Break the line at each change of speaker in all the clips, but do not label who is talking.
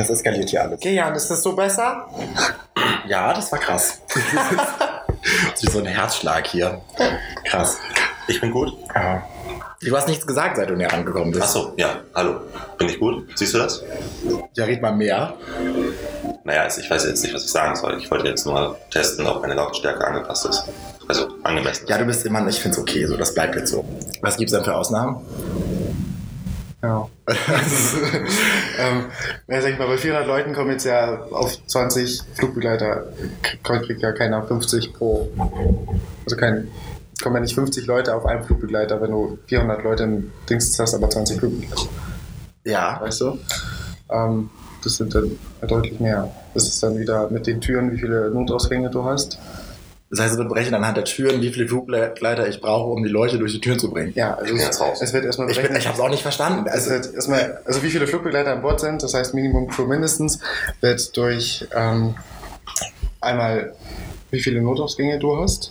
Das eskaliert hier alles.
Okay, Jan, ist das so besser?
Ja, das war krass. Wie so ein Herzschlag hier. Krass.
Ich bin gut.
Ja. Du hast nichts gesagt, seit du näher angekommen bist.
Achso, ja, hallo. Bin ich gut? Siehst du das?
Ja, red mal mehr.
Naja, also ich weiß jetzt nicht, was ich sagen soll. Ich wollte jetzt nur testen, ob meine Lautstärke angepasst ist. Also angemessen.
Ja, du bist immer, ich finde es okay, so, das bleibt jetzt so. Was gibt's denn für Ausnahmen?
Ja. ähm, ja, sag ich mal, bei 400 Leuten kommen jetzt ja auf 20 Flugbegleiter, kriegt kriegt ja keiner 50 pro. Also kein, kommen ja nicht 50 Leute auf einen Flugbegleiter, wenn du 400 Leute im Dings hast, aber 20 Flugbegleiter.
Ja.
Weißt du? Ähm, das sind dann deutlich mehr. Das ist dann wieder mit den Türen, wie viele Notausgänge du hast.
Das heißt, wir berechnen anhand der Türen, wie viele Flugbegleiter ich brauche, um die Leute durch die Türen zu bringen.
Ja, also
Ja,
es, es wird erstmal
Ich, bin- ich habe es auch nicht verstanden.
Es
Also,
wird erstmal, also wie viele Flugbegleiter an Bord sind, das heißt Minimum Crew mindestens, wird durch ähm, einmal wie viele Notausgänge du hast,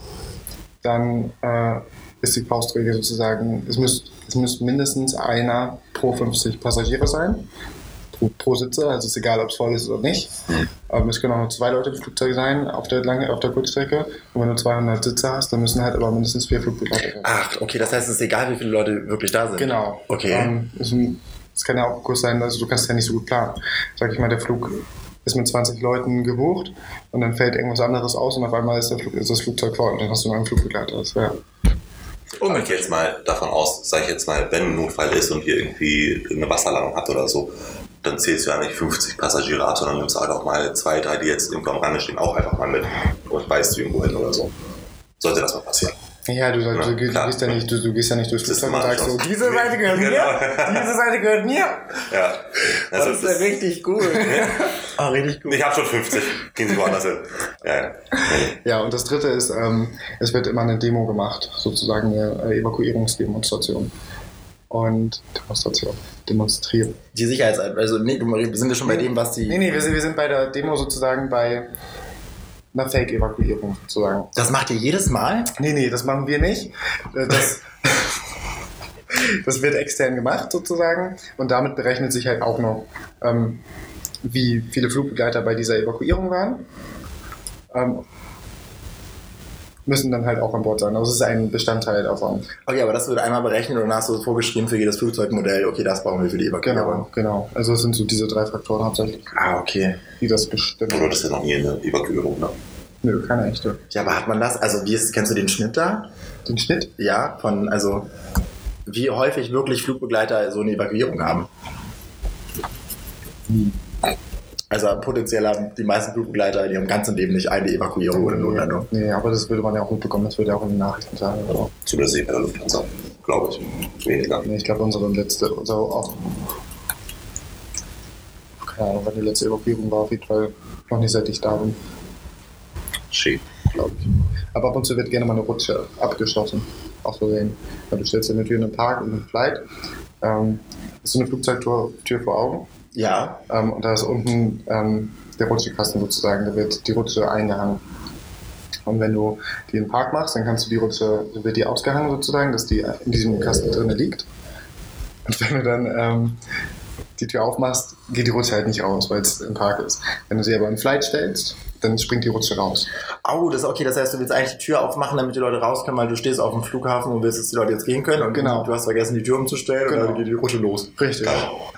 dann äh, ist die Faustregel sozusagen, es müsst, es müsste mindestens einer pro 50 Passagiere sein, pro, pro Sitze, also es ist egal, ob es voll ist oder nicht. Ähm, es können auch nur zwei Leute im Flugzeug sein auf der, lange, auf der Kurzstrecke und wenn du 200 Sitze hast, dann müssen halt aber mindestens vier Flugbegleiter sein.
ach, okay, das heißt, es ist egal, wie viele Leute wirklich da sind.
Genau.
Okay.
Ähm, es, es kann ja auch kurz sein, also du kannst ja nicht so gut planen. Sag ich mal, der Flug ist mit 20 Leuten gebucht und dann fällt irgendwas anderes aus und auf einmal ist, der Flug, ist das Flugzeug voll und dann hast du nur einen Flugbegleiter. Das wäre
Und ich jetzt mal davon aus, sage ich jetzt mal, wenn ein Notfall ist und ihr irgendwie eine Wasserlandung habt oder so, dann zählst du ja nicht 50 Passagiere ab, sondern nimmst halt auch mal zwei, drei, die jetzt irgendwo am Rande stehen, auch einfach mal mit und weißt du irgendwo hin oder so. Sollte das mal passieren.
ja, du,
Ja,
du, gehst- du,
klar.
gehst ja nicht, du, du gehst ja nicht durchs
Das
Flugzeug und sagst so, diese Seite gehört mir,
Genau.
diese Seite gehört mir.
Ja. Also,
Das ist ja richtig gut. oh, richtig gut.
ich habe schon 50. Gehen Sie woanders hin. Ja, ja.
Ja, und das dritte ist, ähm, es wird immer eine Demo gemacht, sozusagen eine Evakuierungsdemonstration. Und Demonstration, demonstrieren.
Die Sicherheits... Also, nee, wir sind ja schon bei dem, was die...
Nee, nee, wir sind, wir sind bei der Demo sozusagen bei einer Fake-Evakuierung sozusagen.
Das macht ihr jedes Mal?
Nee, nee, das machen wir nicht. Äh, Das, das wird extern gemacht sozusagen und damit berechnet sich halt auch noch, ähm, wie viele Flugbegleiter bei dieser Evakuierung waren. Ähm, müssen dann halt auch an Bord sein. Also es ist ein Bestandteil davon.
Okay, aber das wird einmal berechnet und dann hast du vorgeschrieben für jedes Flugzeugmodell, okay, das brauchen wir für die Evakuierung.
Genau, genau. Also es sind so diese drei Faktoren hauptsächlich,
Ah, okay.
die das bestimmen.
Du hattest ja noch nie eine Evakuierung, ne?
Nö, keine echte.
Ja, aber hat man das? Also, wie ist, kennst du den Schnitt da?
Den Schnitt?
Ja, von, also, wie häufig wirklich Flugbegleiter so eine Evakuierung haben? Also, potenziell haben die meisten Flugbegleiter in ihrem ganzen Leben nicht eine Evakuierung oder Notlandung.
Nee, aber das würde man ja auch mitbekommen, das würde ja auch in den Nachrichten sagen. Oder?
Zumindest nicht bei der Lufthansa, glaube ich. Weniger.
Nee, ich glaube, unsere letzte, unsere auch. Keine Ahnung, wann die letzte Evakuierung war, auf jeden Fall noch nicht seit ich da bin,
Schön.
glaube ich. Aber ab und zu wird gerne mal eine Rutsche abgeschlossen. Auch so sehen. Du stellst dir eine Tür in den Park, in den Flight. Ähm, ist so eine Flugzeugtür Tür vor Augen.
Ja.
Ähm, und da ist unten ähm, der Rutschekasten sozusagen, da wird die Rutsche eingehangen. Und wenn du die im Park machst, dann kannst du die Rutsche, wird die ausgehangen sozusagen, dass die in diesem Kasten drin liegt. Und wenn du dann ähm, die Tür aufmachst, geht die Rutsche halt nicht raus, weil es im Park ist. Wenn du sie aber im Flight stellst, dann springt die Rutsche raus.
Au, das ist okay. Das heißt, du willst eigentlich die Tür aufmachen, damit die Leute raus können, weil du stehst auf dem Flughafen und willst, dass die Leute jetzt gehen können. Und
Genau.
du hast vergessen, die Tür umzustellen und
Genau.
dann geht die Rutsche los.
Richtig.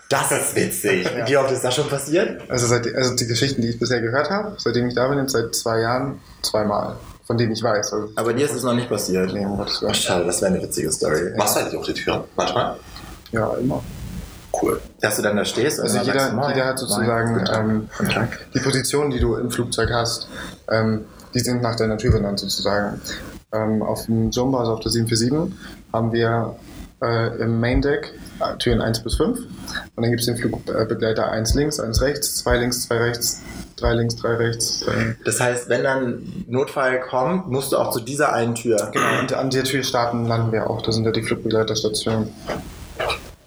Das ist witzig. Wie oft ist das schon passiert?
Also, seit, also die Geschichten, die ich bisher gehört habe, seitdem ich da bin, seit zwei Jahren, zweimal. Von denen ich weiß. Also,
Aber dir ist es noch nicht passiert.
nee, Willen.
schade, das wäre eine witzige Story.
Machst du eigentlich auch die Tür? Manchmal?
Ja, immer.
Cool.
Dass du dann da stehst?
Also jeder,
sagst
jeder hat sozusagen ähm, die Position, die du im Flugzeug hast, ähm, die sind nach deiner Tür benannt sozusagen. Ähm, auf dem Jumbo, also auf der 747, haben wir äh, im Main Deck äh, Türen 1 bis 5 und dann gibt es den Flugbegleiter 1 links, 1 rechts, 2 links, 2 rechts, 3 links, 3 rechts. Äh,
Das heißt, wenn dann Notfall kommt, musst du auch zu dieser einen Tür.
genau, und an der Tür starten landen wir auch. Da sind ja die Flugbegleiterstationen.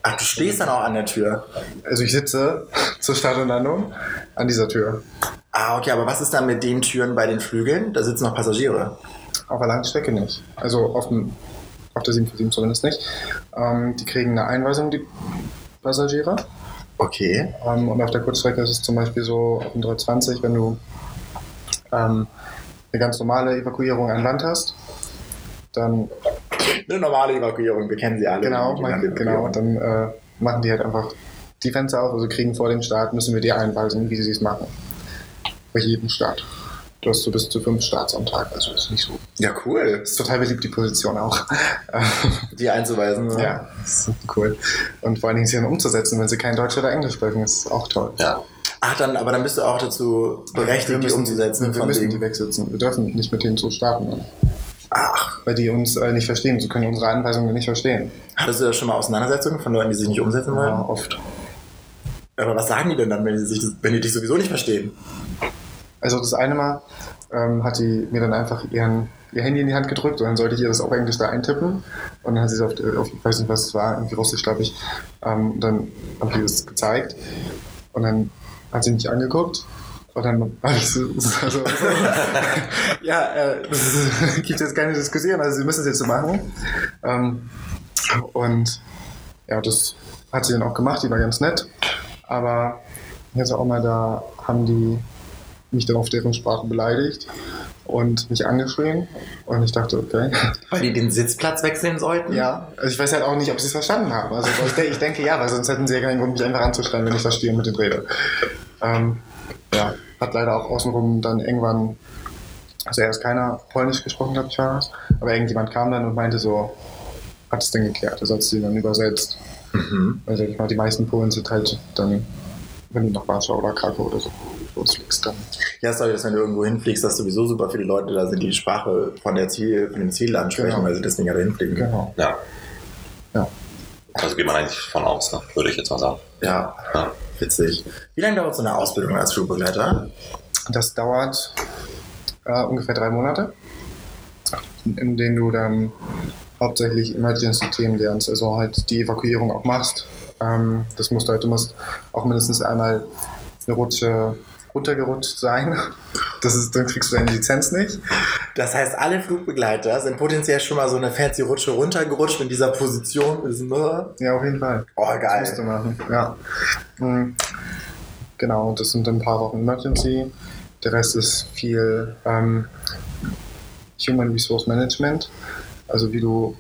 Ach, du stehst dann auch an der Tür.
Also ich sitze zur Start und Landung an dieser Tür.
Ah, okay, aber was ist dann mit den Türen bei den Flügeln? Da sitzen noch Passagiere.
Auf der Langstrecke nicht. Also auf, dem, auf der 747 zumindest nicht. Ähm, die kriegen eine Einweisung, die Passagiere.
Okay.
Ähm, und auf der Kurzstrecke ist es zum Beispiel so auf dem 320, wenn du ähm, eine ganz normale Evakuierung an Land hast, dann
Eine normale Evakuierung, wir kennen sie alle.
genau, man, genau, dann äh, machen die halt einfach die Fenster auf, also kriegen vor dem Start, müssen wir dir einweisen, wie sie es machen. Bei jedem Start. Du hast so bis zu fünf Starts am Tag, also ist nicht so.
Ja, cool.
Ist total beliebt, die Position auch.
Die einzuweisen. ne?
ja, ist cool. Und vor allen Dingen sie dann umzusetzen, wenn sie kein Deutsch oder Englisch sprechen, ist auch toll.
Ja.
Ach, dann, aber dann bist du auch dazu berechtigt, die umzusetzen.
Wir müssen
wegen-
die wegsitzen. Wir dürfen nicht mit denen so starten.
Ach,
Weil die uns äh, nicht verstehen. Sie können unsere Anweisungen nicht verstehen.
hattest du da schon mal Auseinandersetzungen von Leuten, die sich nicht umsetzen wollen?
Ja, oft.
Aber was sagen die denn dann, wenn die, sich, wenn die dich sowieso nicht verstehen?
Also das eine Mal ähm, hat die mir dann einfach ihren, ihr Handy in die Hand gedrückt und dann sollte ich ihr das auf Englisch da eintippen. Und dann hat sie es auf, auf ich weiß nicht, was es war, irgendwie Russisch, glaube ich. Ähm, dann habe ich ihr das gezeigt und dann hat sie mich angeguckt. Und dann habe ich so, so, so ja, äh, das gibt jetzt keine Diskussion, also sie müssen es jetzt so machen. Ähm, und ja, das hat sie dann auch gemacht, die war ganz nett. Aber jetzt auch mal da haben die mich dann auf deren Sprache beleidigt und mich angeschrien. Und ich dachte, okay.
Weil die den Sitzplatz wechseln sollten?
Ja, also ich weiß halt auch nicht, ob sie es verstanden haben. Also ich, denke, ich denke ja, weil sonst hätten sie ja keinen Grund, mich einfach anzuschreien, wenn ich verstehe und mit den rede. Ähm, ja, hat leider auch außenrum dann irgendwann, also erst keiner Polnisch gesprochen, glaube ich, war das. Aber irgendjemand kam dann und meinte so, hat es denn geklärt. Also hat sie dann übersetzt.
Mhm.
Also ich meine, die meisten Polen sind halt dann, wenn du nach Warschau oder Krakau oder so losfliegst, dann.
Ja, sorry, dass wenn du irgendwo hinfliegst, dass sowieso super viele Leute da sind, die die Sprache von, der Ziel, von dem Zielland sprechen,
Genau.
weil sie deswegen ja da hinfliegen.
Genau.
Ja.
Ja.
Also geht man eigentlich von aus, ne? würde ich jetzt mal sagen.
Ja, witzig. Wie lange dauert so eine Ausbildung als Flugbegleiter?
Das dauert äh, ungefähr drei Monate, in denen du dann hauptsächlich Emergency-Themen lernst, also halt die Evakuierung auch machst. Ähm, das musst du halt, du musst auch mindestens einmal eine Rutsche runtergerutscht sein. Das ist, dann kriegst du deine Lizenz nicht.
Das heißt, alle Flugbegleiter sind potenziell schon mal so eine fancy Rutsche runtergerutscht in dieser Position. Ist, ne?
Ja, auf jeden Fall.
Oh,
Das musst du
geil.
machen, ja. Mhm. Genau, das sind ein paar Wochen Emergency. Der Rest ist viel ähm, Human Resource Management, also wie du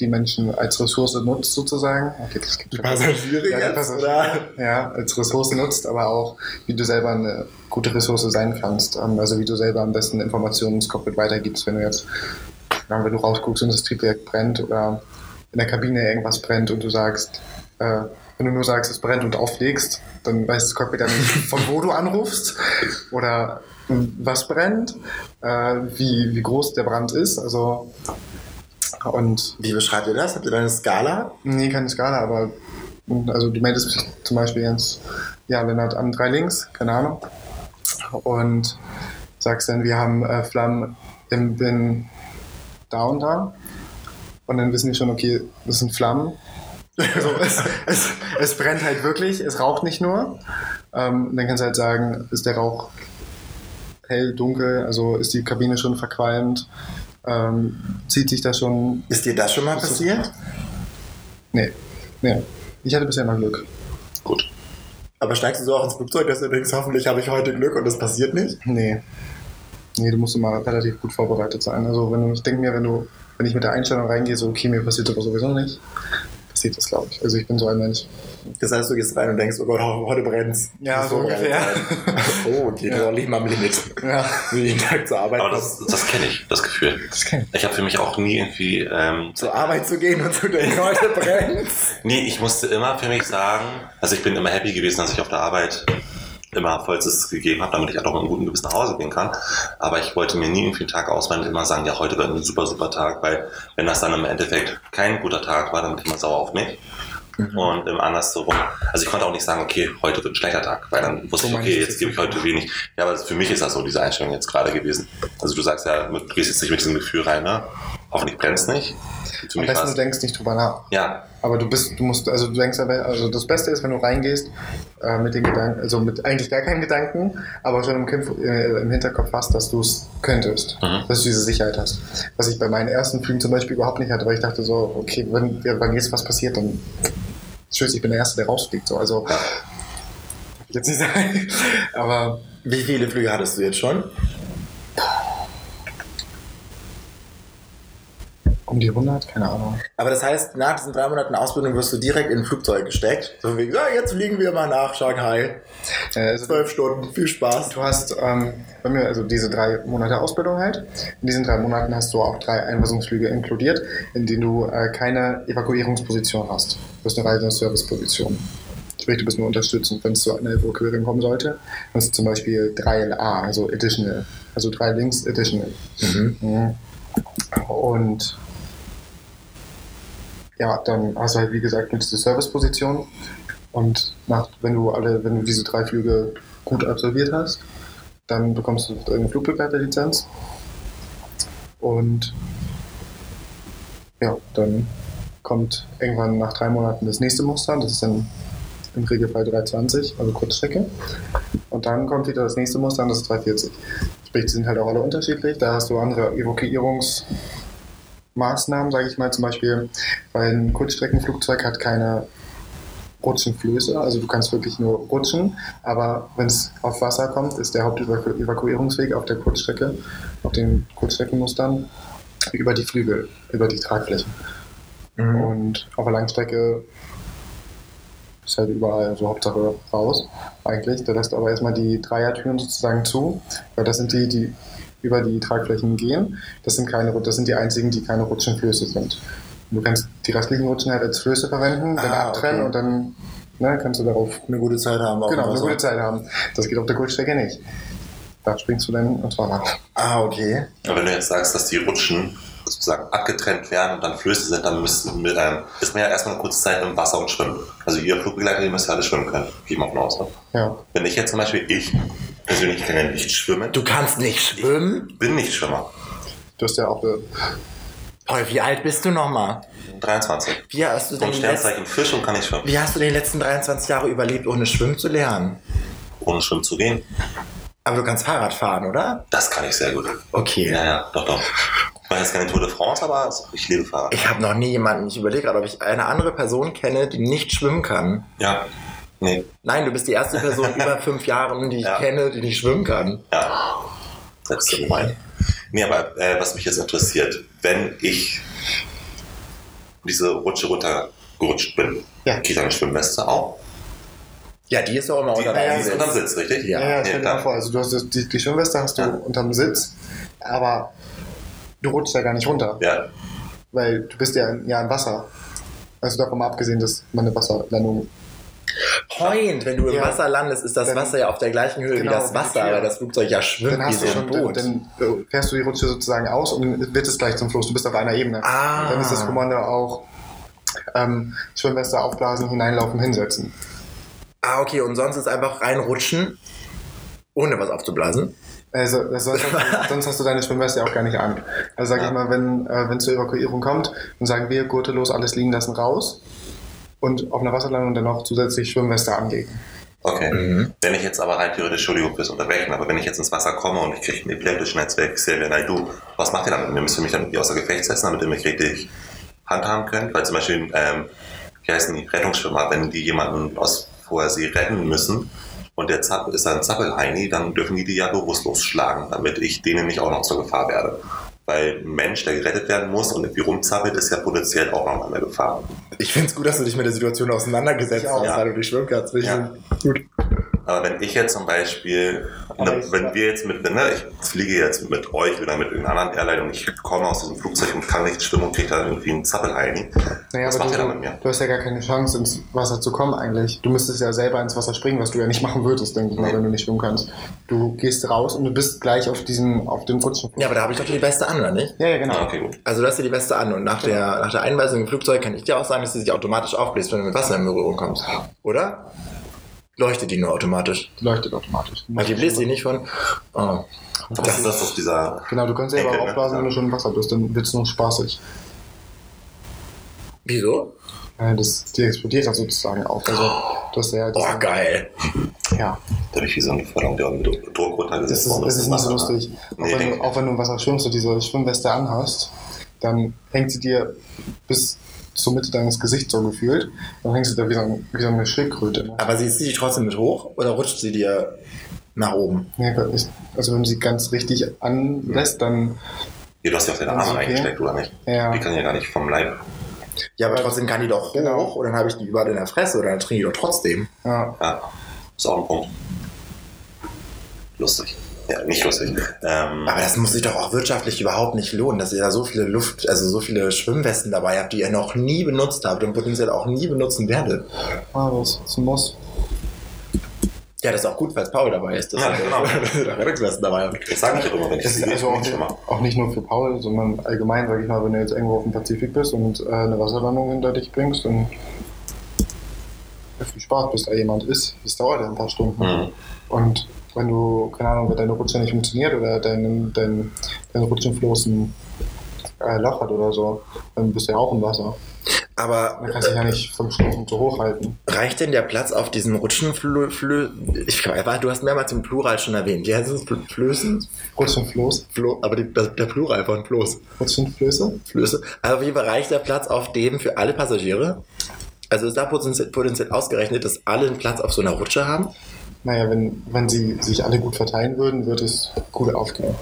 die Menschen als Ressource nutzt sozusagen. Okay, das gibt
Die Passagiere
Ja,
jetzt, oder?
ja, als Ressource nutzt, aber auch wie du selber eine gute Ressource sein kannst. Ähm, also wie du selber am besten Informationen ins Cockpit weitergibst, wenn du jetzt, wenn du rausguckst und das Triebwerk brennt oder in der Kabine irgendwas brennt und du sagst, äh, wenn du nur sagst, es brennt und auflegst, dann weiß das Cockpit ja nicht, von wo du anrufst oder ähm, was brennt, äh, wie, wie groß der Brand ist. Also und
Wie beschreibt ihr das? Habt ihr da eine Skala?
Nee, keine Skala, aber also du meldest zum Beispiel jetzt, ja, Lennart an drei links, keine Ahnung, und sagst dann, wir haben äh, Flammen im Bin da und da. Und dann wissen die schon, okay, das sind Flammen. Also es, es, es brennt halt wirklich, es raucht nicht nur. Ähm, dann kannst du halt sagen, ist der Rauch hell, dunkel, also ist die Kabine schon verqualmt, ähm, zieht sich da schon
Ist dir das schon mal
Das
passiert?
Nee, nee. Ich hatte bisher immer Glück.
Gut.
Aber steigst du so auch ins Flugzeug, dass du denkst, hoffentlich habe ich heute Glück und das passiert nicht?
Nee. Nee, du musst immer relativ gut vorbereitet sein. Also wenn du, ich denke mir, wenn du, wenn ich mit der Einstellung reingehe, so okay, mir passiert aber sowieso nicht, passiert das, glaube ich. Also ich bin so ein Mensch.
Das heißt, du gehst rein und denkst, oh Gott, heute brennt's.
Ja, so
vorbereitet
ungefähr.
Oh, okay,
Ja.
mal am Limit.
Ja,
jeden Tag zur Arbeit
Aber das, das kenne ich, das Gefühl.
das kenn
Ich habe für mich auch nie irgendwie. Ähm,
zur Arbeit zu gehen und zu denken, heute brennt's.
nee, ich musste immer für mich sagen, also ich bin immer happy gewesen, dass ich auf der Arbeit immer Vollstes gegeben habe, damit ich auch mit einem guten Gewissen nach Hause gehen kann. Aber ich wollte mir nie irgendwie einen Tag ausmalen und immer sagen, ja, heute wird ein super, super Tag, weil wenn das dann im Endeffekt kein guter Tag war, dann bin ich immer sauer auf mich. Und im andersrum, also ich konnte auch nicht sagen, okay, heute wird ein schlechter Tag, weil dann wusste
So
ich, okay, jetzt gebe ich heute wenig. Ja, aber für mich ist das so diese Einstellung jetzt gerade gewesen. Also du sagst ja, du gehst jetzt nicht mit diesem Gefühl rein, ne? Hoffentlich brennt es nicht. Für
Am besten du denkst nicht drüber nach.
ja,
Aber du bist, du musst, also du denkst also das Beste ist, wenn du reingehst, äh, mit den Gedanken, also mit eigentlich gar keinen Gedanken, aber schon im, Kampf, äh, im Hinterkopf hast, dass du es könntest,
Mhm.
dass du diese Sicherheit hast. Was ich bei meinen ersten Flügen zum Beispiel überhaupt nicht hatte, weil ich dachte so, okay, wenn, ja, wenn jetzt was passiert, dann Tschüss, ich bin der Erste, der rausfliegt. So. Also,
Ja.
jetzt nicht sagen, aber
Wie viele Flüge hattest du jetzt schon?
Um die 100, keine Ahnung.
Aber das heißt, nach diesen drei Monaten Ausbildung wirst du direkt in ein Flugzeug gesteckt. So wie, ja, jetzt fliegen wir mal nach Shanghai.
Äh, also,
Zwölf Stunden, viel Spaß.
Du hast ähm, bei mir also diese drei Monate Ausbildung halt. In diesen drei Monaten hast du auch drei Einweisungsflüge inkludiert, in denen du äh, keine Evakuierungsposition hast. Du hast eine reine Serviceposition. Sprich, du bist nur unterstützend, wenn es zu einer Evakuierung kommen sollte. Hast du zum Beispiel 3LA, also Additional, also drei Links Additional. Mhm. Und ja, dann hast du halt wie gesagt nur diese Serviceposition und nach, wenn du alle, wenn du diese drei Flüge gut absolviert hast, dann bekommst du eine Flugbegleiterlizenz und ja, dann kommt irgendwann nach drei Monaten das nächste Muster, das ist dann im Regelfall 320, also Kurzstrecke. Und dann kommt wieder das nächste Muster, das ist 340. Sprich, die sind halt auch alle unterschiedlich. Da hast du andere Evakuierungsmaßnahmen, sage ich mal, zum Beispiel, weil ein Kurzstreckenflugzeug hat keine Rutschenflöße, also du kannst wirklich nur rutschen, aber wenn es auf Wasser kommt, ist der Hauptevakuierungsweg auf der Kurzstrecke, auf den Kurzstreckenmustern, über die Flügel, über die Tragflächen.
Mhm.
Und auf der Langstrecke ist halt überall so Hauptsache raus, eigentlich. Da lässt aber erstmal die Dreiertüren sozusagen zu, weil das sind die, die über die Tragflächen gehen. Das sind, keine, das sind die einzigen, die keine Rutschenflöße sind. Und du kannst die restlichen Rutschen halt als Flöße verwenden, dann
Ah,
abtrennen
okay.
und dann ne, kannst du darauf
Eine gute Zeit haben.
genau, eine
Wasser.
gute Zeit haben. Das geht auf der Kurzstrecke nicht. Da springst du dann ins Wasser.
Ah, okay.
Aber wenn du jetzt sagst, dass die Rutschen sozusagen abgetrennt werden und dann Flöße sind, dann müssen, mit, ähm, ist man ja erstmal eine kurze Zeit im Wasser und schwimmen. Also ihr Flugbegleiter, ihr müsst ja alle schwimmen können. Gehe ich mal von aus. Ne?
Ja.
Wenn ich jetzt zum Beispiel, ich persönlich kann ja nicht schwimmen,
Du kannst nicht schwimmen?
bin nicht Schwimmer.
Du hast ja auch äh,
Paul, wie alt bist du nochmal?
23.
Wie hast du denn letzten,
Sternzeichen Fisch und kann nicht schwimmen.
wie hast du die letzten 23 Jahre überlebt, ohne schwimmen zu lernen?
Ohne schwimmen zu gehen.
Aber du kannst Fahrrad fahren, oder?
Das kann ich sehr gut.
Okay.
Ja, ja, doch, doch. Ich mache jetzt keine Tour de France, aber ich liebe Fahrrad.
Ich habe noch nie jemanden, ich überlege gerade, ob ich eine andere Person kenne, die nicht schwimmen kann.
Ja. Nee.
Nein, du bist die erste Person über fünf Jahren, die ich
Ja.
kenne, die nicht schwimmen kann.
Ja. Das ist so gemein. Nee, aber äh, was mich jetzt interessiert, wenn ich diese Rutsche runtergerutscht bin,
Ja.
kriege ich dann eine Schwimmweste auch?
Ja, die ist doch immer
Die,
unter
ist
Sitz.
unterm Sitz, richtig?
Ja.
Ja, ja, stell dir mal vor, also du hast die, die Schwimmweste hast du
Ja.
unterm Sitz, aber du rutschst ja gar nicht runter,
Ja,
weil du bist ja, ja im Wasser. Also davon mal abgesehen, dass man eine Wasserlandung
Point, wenn du im
Ja.
Wasser landest, ist das
Dann-
Wasser ja auf der gleichen Höhe wie
Genau,
das
wie die
Wasser, aber das Flugzeug ja schwimmt
dann
wie
hast
so
du
ein
schon,
Boot.
dann, dann äh, fährst du die Rutsche sozusagen aus und wird es gleich zum Fluss. Du bist auf einer Ebene.
Ah.
Dann ist das Kommando auch ähm, Schwimmweste aufblasen, hineinlaufen, hinsetzen.
ah, okay, und sonst ist einfach reinrutschen, ohne was aufzublasen.
Also das sonst, hast du, sonst hast du deine Schwimmweste auch gar nicht an. Also sag ich mal, wenn äh, wenn es zur Evakuierung kommt, dann sagen wir Gurte los, alles liegen lassen, raus und auf einer Wasserlandung dann noch zusätzlich Schwimmweste anlegen.
okay.
Mhm.
Wenn ich jetzt aber rein theoretisch, Entschuldigung fürs Unterbrechen, aber wenn ich jetzt ins Wasser komme und ich kriege einen epileptischen Netzwerk, Xavier Naidoo, was macht ihr damit? Ihr müsst mich dann irgendwie außer Gefecht setzen, damit ihr mich richtig handhaben könnt? Weil zum Beispiel, ähm, wie heißen die Rettungsschwimmer, wenn die jemanden aus vorher sie retten müssen und der Zapp ist ein Zappelheini, dann dürfen die die ja bewusstlos schlagen, damit ich denen nicht auch noch zur Gefahr werde. Weil ein Mensch, der gerettet werden muss und irgendwie rumzappelt, ist ja potenziell auch noch eine Gefahr.
Ich finde es gut, dass du dich mit der Situation auseinandergesetzt
Ich auch.
hast,
Ja.
weil du. Finde ich
Ja.
gut.
Aber wenn ich jetzt zum Beispiel, ne, wenn wir jetzt mit, ne, ich fliege jetzt mit euch oder mit irgendeiner anderen Airline und ich komme aus diesem Flugzeug und kann nicht schwimmen und kriege dann irgendwie einen Zappelheini.
Naja,
was
aber
macht ihr
du,
dann mit mir?
du hast ja gar keine Chance, ins Wasser zu kommen eigentlich. Du müsstest ja selber ins Wasser springen, was du ja nicht machen würdest, denke ich mal,
Nee.
wenn du nicht schwimmen kannst. Du gehst raus und du bist gleich auf diesem, auf dem Rutschen.
Ja, aber da habe ich doch die Weste an, oder nicht?
ja, ja, genau.
Ah, okay, gut.
Also du hast dir die Weste an und nach der, nach der Einweisung im Flugzeug kann ich dir auch sagen, dass sie sich automatisch aufbläst, wenn du mit Wasser in Berührung kommst. Oder? Leuchtet die nur automatisch.
Die leuchtet automatisch.
Weil die bläst die nicht von. Oh.
Das ist das auf dieser.
Genau, du kannst selber
Enkel,
auch
ne?
aufblasen, wenn du schon im Wasser bist, dann wird es nur spaßig.
Wieso?
Das, die explodiert dann sozusagen auch. Also, du hast ja,
Oh, geil.
ja,
Da habe ich wie so eine Förderung, der mit Druck runtergesetzt
das ist, das ist nicht so lustig. Auch, wenn du, auch wenn du im Wasser schwimmst und diese Schwimmweste anhast, dann hängt sie dir bis zur Mitte deines Gesichts so gefühlt. Dann hängst du da wie so, ein, wie so eine Schildkröte. Ne?
Aber ziehst du dich trotzdem mit hoch oder rutscht sie dir nach oben?
Nee, also wenn du sie ganz richtig anlässt, dann
Hier, du hast ja auch deine Arme
okay.
reingesteckt, oder nicht?
Ja.
Die kann ja gar nicht vom Leib.
Ja, aber trotzdem kann die doch hoch
Genau.
und dann habe ich die überall in der Fresse oder dann trinke ich doch trotzdem.
ja,
Ja, ist auch ein Punkt. Lustig. Ja, nicht lustig. Ähm,
Aber das muss sich doch auch wirtschaftlich überhaupt nicht lohnen, dass ihr da so viele Luft, also so viele Schwimmwesten dabei habt, die ihr noch nie benutzt habt und potenziell auch nie benutzen werdet.
ah, das ist ein Muss.
Ja, das ist auch gut, weil es Paul dabei ist. dass
Ja, genau.
Rettungswesten dabei hat.
das sage ich immer, wenn ich
Das ist also auch
nicht
nicht, auch nicht nur für Paul, sondern allgemein, sag ich mal, wenn du jetzt irgendwo auf dem Pazifik bist und äh, eine Wasserlandung hinter dich bringst und viel Spaß, bis da jemand ist. Das dauert ja ein paar Stunden.
Mhm.
Und wenn du, keine Ahnung, wenn deine Rutsche nicht funktioniert oder dein, dein, dein Rutschenfloß ein äh, Loch hat oder so, dann bist du ja auch im Wasser.
Aber
Dann kannst du dich ja nicht fünf Stunden so hochhalten.
reicht denn der Platz auf diesen Rutschenflö... Flö ich, du hast mehrmals den Plural schon erwähnt. Wie heißt es? Fl- Flößen?
Rutschenfloß,
Flo, aber die, der Plural von Floß.
Rutschenflöße.
Flöße. Also Fall reicht der Platz auf dem für alle Passagiere. Also ist da potenziell, potenziell ausgerechnet, dass alle einen Platz auf so einer Rutsche haben.
Naja, wenn, wenn sie sich alle gut verteilen würden, würde es gut aufgehen.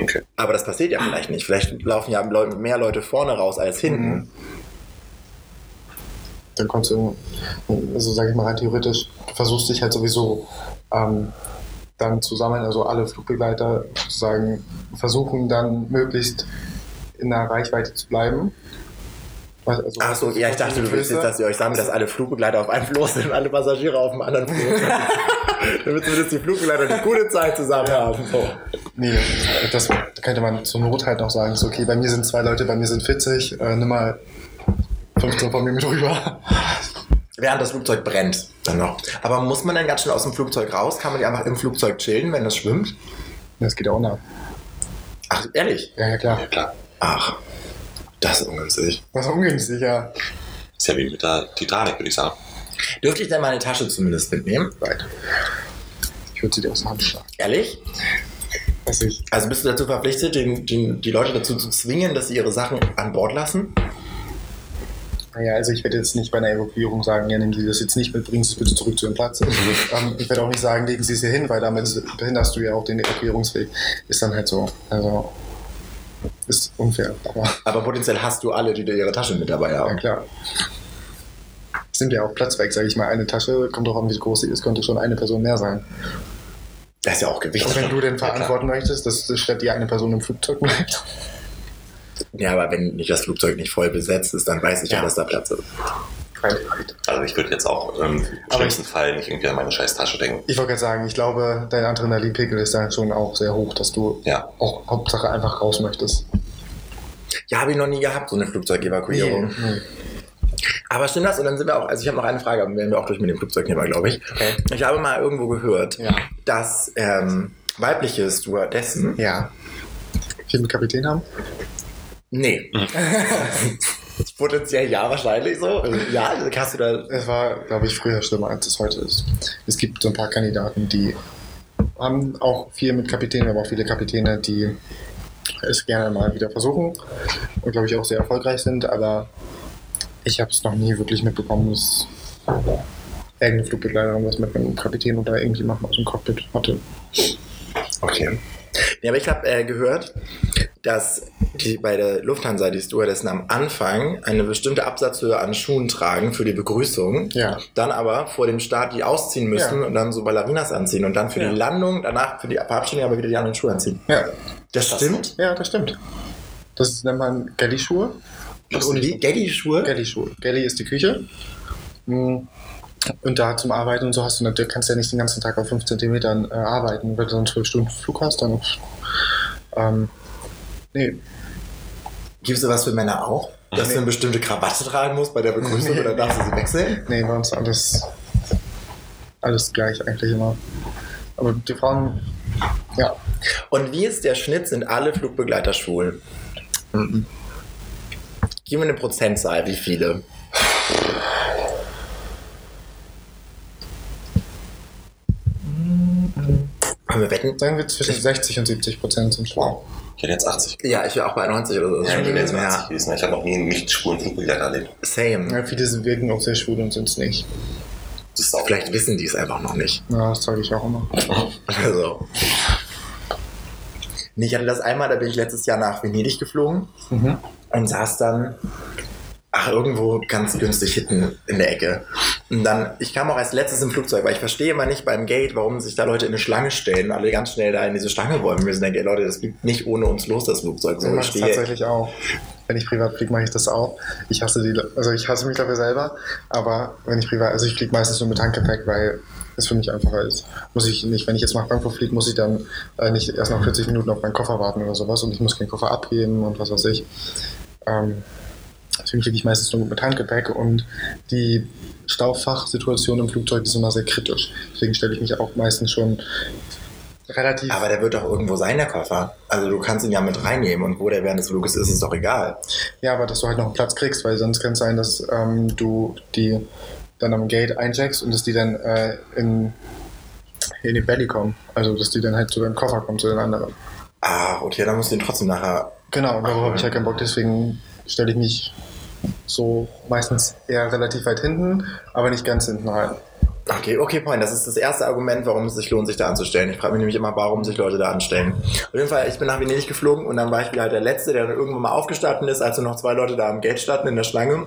Okay.
Aber das passiert ja vielleicht nicht. Vielleicht laufen ja mehr Leute vorne raus als hinten.
Mhm. Dann kommst du, also sage ich mal rein theoretisch, du versuchst dich halt sowieso ähm, dann zusammen, also alle Flugbegleiter sozusagen versuchen dann möglichst in der Reichweite zu bleiben. Also,
Ach so, ja, ich dachte, du willst jetzt, dass ihr euch sammelt, dass alle Flugbegleiter auf einem Floß sind und alle Passagiere auf dem anderen Floß. Damit zumindest die Flugbegleiter eine gute Zeit zusammen haben. So.
Nee, das könnte man zur Not halt noch sagen, so, okay, bei mir sind zwei Leute, bei mir sind 40, äh, nimm mal 15 von mir mit rüber.
Während das Flugzeug brennt, dann noch. Aber muss man dann ganz schnell aus dem Flugzeug raus? Kann man die einfach im Flugzeug chillen, wenn das schwimmt?
Das geht ja auch nach.
Ach, ehrlich?
Ja, ja, klar.
Ja, klar.
Ach, das ist ungünstig.
Das ist ungünstig, ja.
Ist ja wie mit der Titanic, würde ich sagen.
Dürfte ich denn meine Tasche zumindest mitnehmen?
Right. Ich würde sie dir aus der Hand schlagen.
Ehrlich?
Weiß ich.
Also bist du dazu verpflichtet, den, den, die Leute dazu zu zwingen, dass sie ihre Sachen an Bord lassen?
Naja, also ich werde jetzt nicht bei einer Evakuierung sagen, ja, nehmen Sie das jetzt nicht mit, bringen Sie es bitte zurück zu Ihrem Platz. ähm, ich werde auch nicht sagen, legen Sie es hier hin, weil damit behinderst du ja auch den Evakuierungsweg. Ist dann halt so. Also, ist unfair. Aber
Aber potenziell hast du alle, die da ihre Tasche mit dabei
ja,
haben.
klar. Es nimmt ja auch Platz weg, sage ich mal. Eine Tasche, kommt drauf an, wie groß sie ist, könnte schon eine Person mehr sein.
Das ist ja auch Gewicht.
Und wenn du denn verantworten möchtest, dass statt dir eine Person im Flugzeug bleibt.
Ja, aber wenn nicht das Flugzeug nicht voll besetzt ist, dann weiß ich ja,
Ja.
dass da Platz ist.
Also ich würde jetzt auch im
Aber
schlimmsten Fall nicht irgendwie an meine scheiß Tasche denken.
Ich wollte gerade sagen, ich glaube, dein Adrenalinpegel ist da schon auch sehr hoch, dass du
Ja.
auch Hauptsache einfach raus möchtest.
Ja, habe ich noch nie gehabt, so eine Flugzeugevakuierung.
Nee.
Aber stimmt das? Und dann sind wir auch, also ich habe noch eine Frage, aber werden wir auch durch mit dem Flugzeugnehmer, glaube ich.
Okay.
Ich habe mal irgendwo gehört,
Ja.
dass ähm, weibliche Stewardessen,
Ja. Viel mit Kapitän haben?
nee, potenziell ja, wahrscheinlich so. Also, ja, hast du da,
Es war, glaube ich, früher schlimmer, als es heute ist. Es gibt so ein paar Kandidaten, die haben auch viel mit Kapitänen, aber auch viele Kapitäne, die es gerne mal wieder versuchen und, glaube ich, auch sehr erfolgreich sind, aber ich habe es noch nie wirklich mitbekommen, dass irgendeine Flugbegleiterin was mit einem Kapitän oder irgendjemandem aus dem Cockpit hatte.
okay. Ja, aber ich habe äh, gehört, dass die, bei der Lufthansa die Stewardessen am Anfang eine bestimmte Absatzhöhe an Schuhen tragen für die Begrüßung.
Ja.
Dann aber vor dem Start die ausziehen müssen
Ja.
und dann so Ballerinas anziehen und dann für
Ja.
die Landung, danach für die Verabschiedung aber wieder die anderen Schuhe anziehen.
Ja,
Das stimmt?
ja das stimmt. Das nennt man Galley-Schuhe.
Und die Gaggy-Schuhe?
Galley-Schuhe. Galley ist die Küche. Mm. Und da zum Arbeiten und so hast du natürlich, kannst ja nicht den ganzen Tag auf 5 Zentimetern äh, arbeiten, weil du so einen 12 Stunden Flug hast, dann ähm, nee.
Gibst du was für Männer auch? Dass du eine bestimmte Krawatte tragen musst bei der Begrüßung
Nee.
oder darfst du sie wechseln?
Nee, bei uns alles alles gleich eigentlich immer. Aber die Frauen, ja,
Und wie ist der Schnitt? Sind alle Flugbegleiter schwul? Gib mir eine Prozentzahl, wie viele? Können wir wetten?
Sagen wir zwischen 60 und 70 Prozent sind schwul.
Wow. Ich hätte jetzt 80.
Ja, ich wäre auch bei 90 oder so.
Ja, ich hätte jetzt
ja.
80 gewesen. Ich habe noch nie einen nicht schwulen Flugbegleiter erlebt.
Same.
Ja, viele sind- wirken auch sehr schwul und sind es nicht.
Das ist auch
Vielleicht wissen die es einfach noch nicht.
Ja, das sage ich auch immer.
Also. Nee, ich hatte das einmal, da bin ich letztes Jahr nach Venedig geflogen
Mhm.
und saß dann, ach, irgendwo ganz günstig hinten in der Ecke. Und dann, ich kam auch als letztes im Flugzeug, weil ich verstehe immer nicht beim Gate, warum sich da Leute in eine Schlange stellen alle ganz schnell da in diese Schlange wollen. Wir sind denke, Leute, das fliegt nicht ohne uns los, das Flugzeug. So,
Ich
ich
mache tatsächlich auch. Wenn ich privat fliege, mache ich das auch. Ich hasse die, also ich hasse mich dafür selber, aber wenn ich privat, also ich fliege meistens nur mit Handgepäck, weil es für mich einfacher ist. Muss ich nicht, wenn ich jetzt nach Frankfurt fliege, muss ich dann äh, nicht erst noch 40 Minuten auf meinen Koffer warten oder sowas und ich muss keinen Koffer abgeben und was weiß ich. Ähm, deswegen fliege ich meistens nur mit Handgepäck und die Stauffachsituation im Flugzeug ist immer sehr kritisch. Deswegen stelle ich mich auch meistens schon relativ
aber der wird doch irgendwo sein, der Koffer. Also du kannst ihn ja mit reinnehmen und wo der während des Fluges ist, ist doch egal.
Ja, aber dass du halt noch einen Platz kriegst, weil sonst kann es sein, dass ähm, du die dann am Gate eincheckst und dass die dann äh, in, in die Belly kommen. Also, dass die dann halt zu deinem Koffer kommen, zu den anderen.
Ah, okay, dann musst du ihn trotzdem nachher
Genau, darauf habe ich halt keinen Bock, deswegen stelle ich mich so meistens eher relativ weit hinten, aber nicht ganz hinten rein.
Okay, okay, Point. Das ist das erste Argument, warum es sich lohnt, sich da anzustellen. Ich frage mich nämlich immer, warum sich Leute da anstellen. Auf jeden Fall, ich bin nach Venedig geflogen und dann war ich wieder halt der Letzte, der dann irgendwann mal aufgestanden ist, als nur noch zwei Leute da am Gate standen in der Schlange.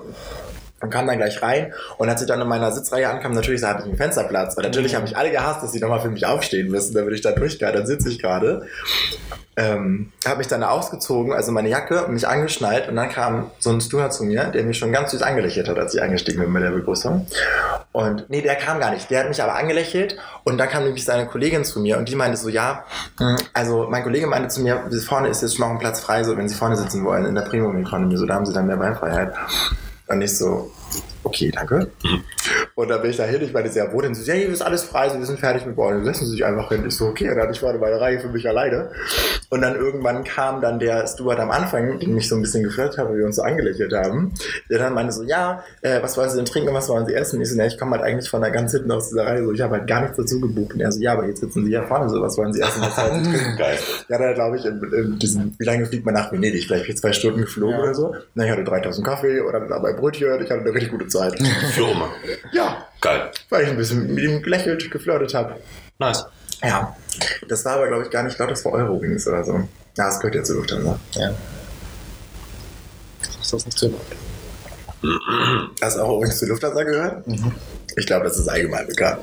Und kam dann gleich rein und als ich dann in meiner Sitzreihe ankam, natürlich hatte ich einen Fensterplatz. Weil natürlich haben mich alle gehasst, dass sie nochmal für mich aufstehen müssen, damit ich da durchgehe. Dann sitze ich gerade. Ähm, habe mich dann da ausgezogen, also meine Jacke, mich angeschnallt und dann kam so ein Steward zu mir, der mich schon ganz süß angelächelt hat, als ich eingestiegen bin bei der Begrüßung. Und nee, der kam gar nicht. Der hat mich aber angelächelt und dann kam nämlich seine Kollegin zu mir und die meinte so, ja, mh, also mein Kollege meinte zu mir, vorne ist jetzt noch ein Platz frei, so wenn Sie vorne sitzen wollen in der Premium Economy, so da haben Sie dann mehr Beinfreiheit. Und ich so, okay, danke. Und dann bin ich da hin, ich meinte, ja, wo denn? Sie so, ja, hier ist alles frei, wir sind fertig mit Bowling. Setzen Sie sich einfach hin. Ich so, okay, und dann hatte ich vorne meine Reihe für mich alleine. Und dann irgendwann kam dann der Stuart am Anfang, der mich so ein bisschen geflirt hat, weil wir uns so angelächelt haben. Der dann meinte so, ja, äh, was wollen Sie denn trinken und was wollen Sie essen? Ich so, ja, ich komme halt eigentlich von da ganz hinten aus dieser Reihe, so, ich habe halt gar nichts dazu gebucht. Und er so, ja, aber jetzt sitzen Sie ja vorne, so, was wollen Sie essen, was wollen Sie trinken?
Geil.
Ja, da glaube ich, in, in diesem, wie lange fliegt man nach Venedig? Vielleicht zwei Stunden geflogen
Ja.
oder so. Na, ich hatte 3000 Kaffee oder dabei Brötchen, ich hatte eine richtig gute Zeit.
Für Oma.
ja,
Geil.
weil ich ein bisschen mit ihm gelächelt, geflirtet habe.
Nice.
Ja, das war aber, glaube ich, gar nicht, ich glaube, das war Eurowings oder so. Ja, das gehört ja zur Lufthansa.
Ja. Ist das nicht so?
Hast du auch übrigens zur Lufthansa gehört?
Mhm.
Ich glaube, das ist allgemein bekannt.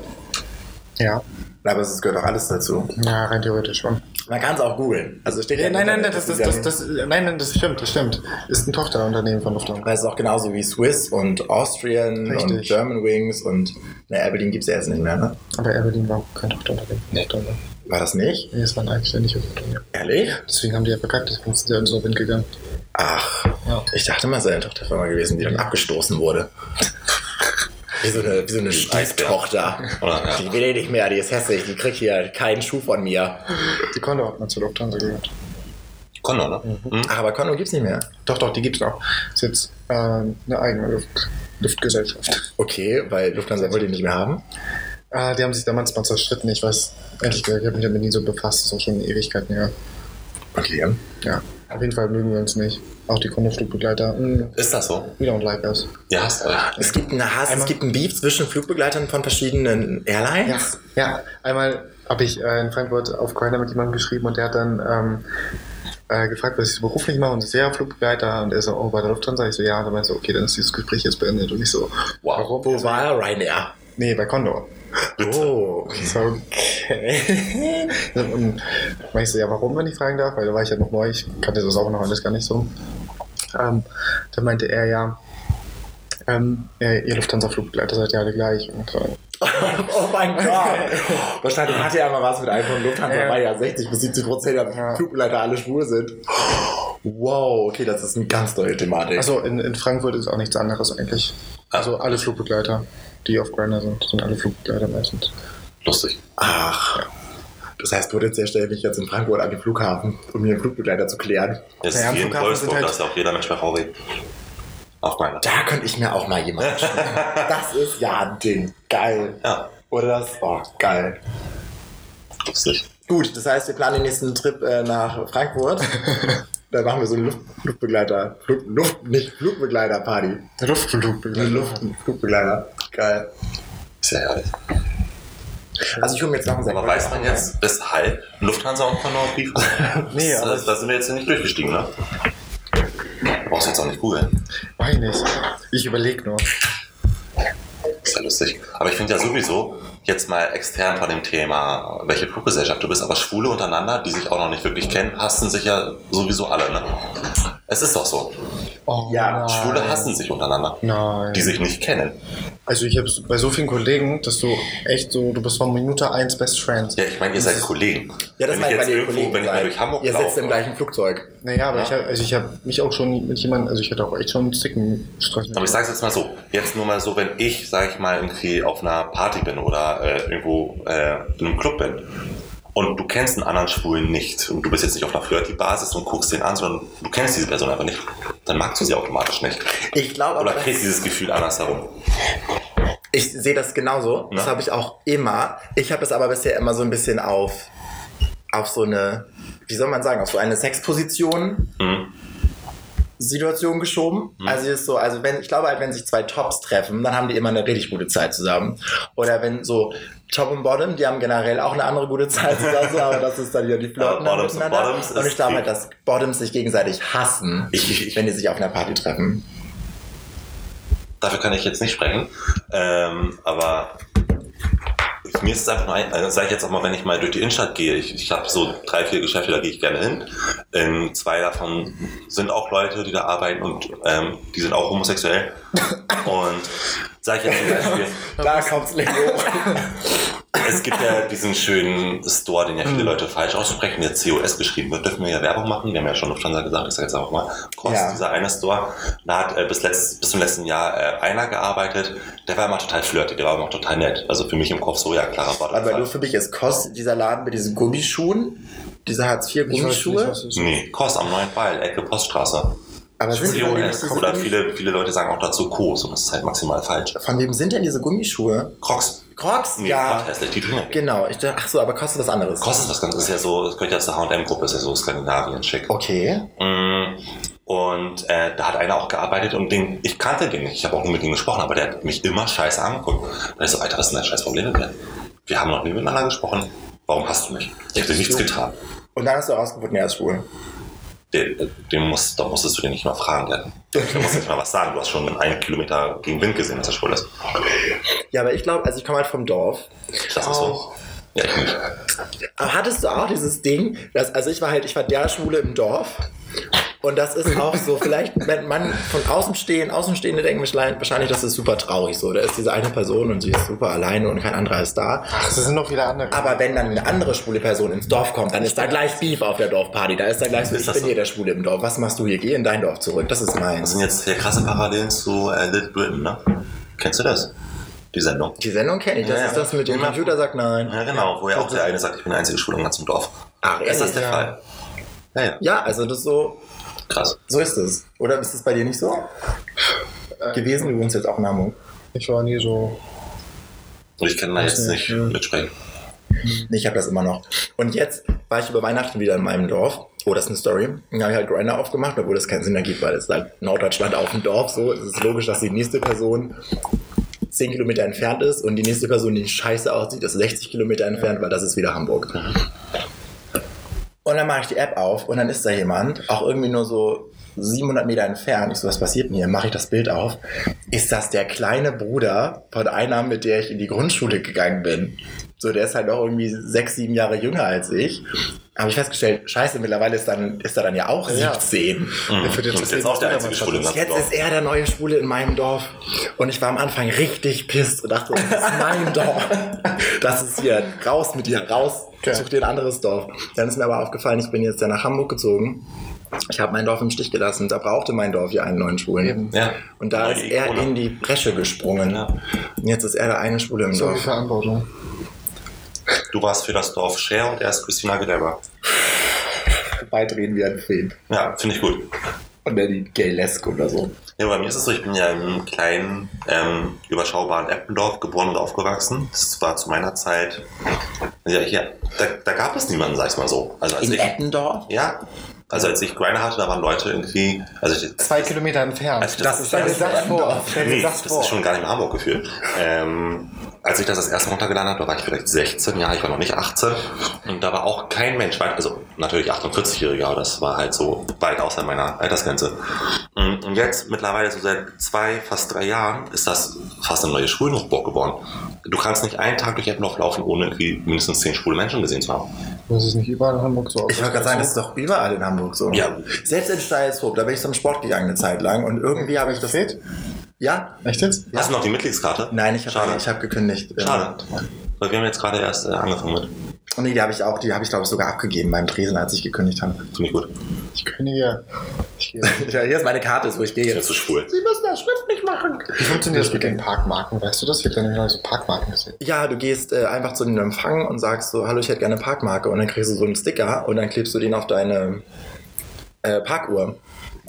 Ja.
Aber es gehört auch alles dazu.
Ja, rein theoretisch schon.
Man kann es auch googeln. Also steht ja,
Ja, nein, nein, das, das, das, das, nein, nein, das stimmt, das stimmt. Ist ein Tochterunternehmen von Lufthansa.
Das ist auch genauso wie Swiss und Austrian und
Richtig.
German Wings und na, Aberdeen gibt es ja jetzt nicht mehr, ne?
Aber Airberlin war auch kein Tochterunternehmen Lufthansa.
War das nicht?
Nee, es war ein eigenständiges Unternehmen.
Ehrlich?
Deswegen haben die ja verkackt, deswegen sind sie ja in so Wind gegangen.
Ach,
Ja.
ich dachte mal, es sei eine Tochterfirma gewesen, die dann abgestoßen wurde. Wie so eine, wie so eine Stieftochter.
Oder, ja.
Die will ich nicht mehr, die ist hässlich, die kriegt hier keinen Schuh von mir.
Die Condor hat mal zur Lufthansa gehört.
Condor, ne? Mhm.
Ach, aber Kondo gibt's nicht mehr.
Doch, doch, die gibt's noch. Ist jetzt äh, eine eigene Luft Luftgesellschaft.
Okay, weil Lufthansa wollte die nicht mehr haben.
Äh, die haben sich damals mal zerstritten. Ich weiß, ehrlich gesagt, ich habe mich damit nie so befasst. Das ist auch schon Ewigkeiten her.
Okay.
Ja, auf jeden Fall mögen wir uns nicht. Auch die Condor-Flugbegleiter. mh,
Ist das so?
We don't like us.
Ja, hast recht.
Es gibt einen Hass, es
Einmal-
gibt einen Beef zwischen Flugbegleitern von verschiedenen Airlines.
Ja, einmal habe ich äh, in Frankfurt auf Grindr mit jemandem geschrieben und der hat dann ähm, äh, gefragt, was ich so beruflich mache und ich so, ja, Flugbegleiter und er so, oh, bei der Lufthansa. Ich so, ja, und dann meinte so, okay, dann ist dieses Gespräch jetzt beendet und ich so,
Wow.
warum?
Wo war er? Ryanair.
Nee, bei Condor.
Oh, okay.
War ich so, ja, warum, wenn ich fragen darf? Weil da war ich ja noch neu, ich kannte das auch noch alles gar nicht so. Ähm, dann meinte er ja, ähm, ihr Lufthansa-Flugbegleiter seid ja alle gleich. Und, äh,
oh mein Gott. Wahrscheinlich hat er mal was mit einem von Lufthansa,
Ja.
weil ja 60 bis 70 Prozent der
Ja.
Flugbegleiter alle schwul sind. Wow, okay, das ist eine ganz neue Thematik.
Also in, in Frankfurt ist auch nichts anderes eigentlich. Also alle Flugbegleiter, die auf Grindr sind, sind alle Flugbegleiter meistens.
Lustig.
Ach. Das heißt, potenziell stelle ich mich jetzt in Frankfurt an den Flughafen, um mir einen Flugbegleiter zu klären.
Das ist in
Flughafen sind
Wolfsburg,
halt-
da ist ja auch jeder Mensch traurig. Auf meiner.
Da könnte ich mir auch mal jemanden schnappen. Das ist ja ein Ding. Geil.
Ja,
Oder das? Oh, geil.
lustig.
Gut, das heißt, wir planen den nächsten Trip äh, nach Frankfurt. da machen wir so eine Luft, Luftbegleiter, Flug, Luft, nicht Flugbegleiter-Party.
Luftflugbegleiter.
Luft, Flugbegleiter. Geil.
Ist ja herrlich.
Also ich hole mir jetzt noch einen.
Aber weiß man jetzt, weshalb Lufthansa und Conor Beef
Nee, aber-
das, da sind wir jetzt nicht durchgestiegen, ne? Du brauchst jetzt auch nicht googeln.
Weiß nicht. Ich überlege nur.
Ist ja lustig. Aber ich finde ja sowieso, jetzt mal extern von dem Thema, welche Fluggesellschaft du bist, aber Schwule untereinander, die sich auch noch nicht wirklich kennen, hassen sich ja sowieso alle, ne? Es ist doch so.
Oh,
Ja,
nein.
Schwule hassen sich untereinander.
Nein.
Die sich nicht kennen.
Also ich habe bei so vielen Kollegen, dass du echt so, du bist von Minute 1 Best Friends.
Ja, ich meine, ihr seid Kollegen.
Ja, das meine
ich
bei Kollegen.
wenn ich mal
seid.
durch Hamburg
Ihr sitzt im gleichen Flugzeug.
Naja, aber
Ja.
ich habe also ich hab mich auch schon mit jemandem, also ich hatte auch echt schon einen zicken Stress mit
Aber ich sage es jetzt mal so, jetzt nur mal so, wenn ich, sag ich mal, irgendwie auf einer Party bin oder äh, irgendwo äh, in einem Club bin und du kennst einen anderen Schwulen nicht und du bist jetzt nicht auf einer Flirty-Basis und guckst den an, sondern du kennst diese Person einfach nicht, dann magst du sie automatisch nicht.
Ich glaube
Oder kriegst dieses Gefühl andersherum.
ich sehe das genauso. Das
Na?
habe ich auch immer. Ich habe es aber bisher immer so ein bisschen auf, auf so eine, wie soll man sagen, auf so eine Sexposition
Mhm.
Situation geschoben. Also es ist so, also wenn, ich glaube halt, wenn sich zwei Tops treffen, dann haben die immer eine richtig gute Zeit zusammen. Oder wenn so Top und Bottom, die haben generell auch eine andere gute Zeit zusammen, aber das ist dann ja die Flirten dann
Bottoms und
miteinander.
Bottoms
und ich glaube halt, dass Bottoms sich gegenseitig hassen,
Ich- ich- ich-
wenn die sich auf einer Party treffen.
Dafür kann ich jetzt nicht sprechen. Ähm, aber mir ist es einfach nur ein, also sage ich jetzt auch mal, wenn ich mal durch die Innenstadt gehe, ich, ich habe so drei, vier Geschäfte, da gehe ich gerne hin. Ähm, zwei davon sind auch Leute, die da arbeiten und ähm, die sind auch homosexuell. Und sage ich jetzt zum Beispiel,
Da kommt's Leo.
es gibt ja diesen schönen Store, den ja viele Leute falsch aussprechen, der COS geschrieben wird. Dürfen wir ja Werbung machen? Wir haben ja schon Lufthansa gesagt, ich sage jetzt auch mal. Kost,
Ja.
dieser eine Store, da hat äh, bis, letzt, bis zum letzten Jahr äh, einer gearbeitet. Der war immer total flirty, der war immer total nett. Also für mich im Kopf so, ja, klarer Wort.
Aber nur für mich ist Kost dieser Laden mit diesen Gummischuhen, diese Hartz IV
Ich weiß nicht,
Gummischuhe.
was es ist.
Nee, Kost am neuen Pfeil, Ecke Poststraße.
Aber sind die
COS. Oder viele, viele Leute sagen auch dazu Kos und das ist halt maximal falsch.
von wem sind denn diese Gummischuhe?
Crocs.
Crocs?
Nee,
ja.
Hässlich, die weh.
Genau. Ich dachte, ach so, aber kostet was anderes.
Kostet was ganz, ist ja so, das gehört ja zur H&M-Gruppe, ist ja so Skandinavien schick.
Okay.
Mm, Und äh, da hat einer auch gearbeitet und den, ich kannte den nicht. Ich habe auch nur mit ihm gesprochen, aber der hat mich immer scheiße angeguckt. Da ist so, Alter, was ist denn scheiß Problem mit mir? Wir haben noch nie miteinander gesprochen. Warum hast du mich? Ich habe dir nichts getan.
Und dann hast du herausgefunden, er ist schwul.
Den, den musst, da musstest du den nicht mal fragen. Der, der muss nicht mal was sagen. Du hast schon einen Kilometer gegen Wind gesehen, dass er schwul ist.
Ja, aber ich glaube, also ich komme halt vom Dorf.
Das ist so. Ja, ich nicht.
Aber hattest du auch dieses Ding, dass, also ich war halt, ich war der Schwule im Dorf. Und das ist auch so, vielleicht, wenn man von außen stehen, Außenstehende denken wahrscheinlich, das ist super traurig so. Da ist diese eine Person und sie ist super alleine und kein anderer ist da.
Ach, das sind noch wieder andere.
Aber wenn dann eine andere schwule Person ins Dorf kommt, dann ist da gleich Beef auf der Dorfparty. Da ist da gleich so,
Ist
ich
das
bin
so?
hier der Schwule im Dorf. Was machst du hier? Geh in dein Dorf zurück. Das ist
Das
meins.
sind jetzt hier krasse Parallelen zu äh, Little Britain, ne? Kennst du das? Die Sendung?
Die Sendung kenne ich. Das
Ja,
ist das mit dem Computer sagt nein.
Ja, genau, wo ja auch der eine sagt, ich bin der einzige Schwule im ganzen Dorf.
Ach,
Ist das der
Ja.
Fall? Ja, ja.
Ja, also das ist so,
Krass.
so ist es. Oder ist es bei dir nicht so? Gewesen, du wohnst jetzt auch in Hamburg.
Ich war nie so.
Und ich kann da jetzt nicht
Ja.
mitsprechen.
Nee, ich habe das immer noch. Und jetzt war ich über Weihnachten wieder in meinem Dorf. Oh, das ist eine Story. Dann habe ich halt Grinder aufgemacht, obwohl das keinen Sinn ergibt, weil es ist halt Norddeutschland auf dem Dorf so. Es ist logisch, dass die nächste Person 10 Kilometer entfernt ist und die nächste Person, die scheiße aussieht, ist 60 Kilometer entfernt, weil das ist wieder Hamburg. Und dann mache ich die App auf und dann ist da jemand, auch irgendwie nur so 700 Meter entfernt. Ich so, was passiert denn hier? Mache ich das Bild auf. Ist das der kleine Bruder von einer, mit der ich in die Grundschule gegangen bin? So, der ist halt noch irgendwie sechs, sieben Jahre jünger als ich. Habe ich festgestellt, scheiße, mittlerweile ist, dann, ist er dann ja auch
Ja.
17.
Mhm.
jetzt
Und ist jetzt auch der einzige Schwule im ganzen
Jetzt
Dorf.
ist er der neue Schwule in meinem Dorf. Und ich war am Anfang richtig pisst und dachte, das ist mein Dorf. Das ist hier, raus mit dir, raus,
Ja.
such dir ein anderes Dorf. Dann ist mir aber aufgefallen, ich bin jetzt ja nach Hamburg gezogen. Ich habe mein Dorf im Stich gelassen. Da brauchte mein Dorf ja einen neuen Schwulen.
Ja.
Und da ist er
Ikone.
in die Bresche gesprungen.
Ja.
Und jetzt ist er der eine Schwule im
So viel
Dorf.
Verantwortung.
Du warst für das Dorf Cher und er ist Christina Aguilera.
Beidrehen wie ein Film.
Ja, finde ich gut.
Und der die Gaylesk oder so.
Ja, bei mir ist es so, ich bin ja im kleinen, ähm, überschaubaren Eppendorf geboren und aufgewachsen. Das war zu meiner Zeit Ja, hier, da, da gab es niemanden, sag ich mal so. Also als
In
ich,
Eppendorf?
ja, also als ich Grinder hatte, da waren Leute irgendwie, also ich,
Zwei Kilometer entfernt.
Also
Das ist
Stell dir
das
das das
das ist schon gar nicht mehr Hamburg gefühlt. Ähm, als ich das das erste Mal runtergeladen habe, da war ich vielleicht 16, ja, ich war noch nicht 18. Und da war auch kein Mensch weit, also natürlich 48-Jähriger, aber das war halt so weit außer meiner Altersgrenze. Und und jetzt, mittlerweile so seit zwei, fast drei Jahren, ist das fast eine neue Schwulenhochburg geworden. Du kannst nicht einen Tag durch Eppendorf laufen, ohne irgendwie mindestens zehn schwule Menschen gesehen zu haben.
Das ist nicht überall in Hamburg so.
Ich wollte gerade sagen, das ist doch überall in Hamburg so.
Ja.
Selbst in Steilshoop, da bin ich zum Sport gegangen eine Zeit lang und irgendwie habe ich das.
Fit?
Ja?
Echt jetzt?
Hast du noch die Mitgliedskarte?
Nein, ich habe ich hab gekündigt.
Schade. Weil wir haben jetzt gerade erst äh, angefangen mit.
Und nee, die habe ich auch, die habe ich glaube ich sogar abgegeben beim Tresen, als ich gekündigt habe.
Finde ich gut.
Ich kündige. Ich gehe.
Ja, hier ist meine Karte, wo ich gehe.
bin zu schwul.
Sie müssen das schriftlich machen.
Wie funktioniert das mit den Parkmarken? Weißt du das? Ich habe da nämlich so Parkmarken gesehen.
Ja, du gehst äh, einfach zu dem Empfang und sagst so, hallo, ich hätte gerne eine Parkmarke und dann kriegst du so einen Sticker und dann klebst du den auf deine äh, Parkuhr.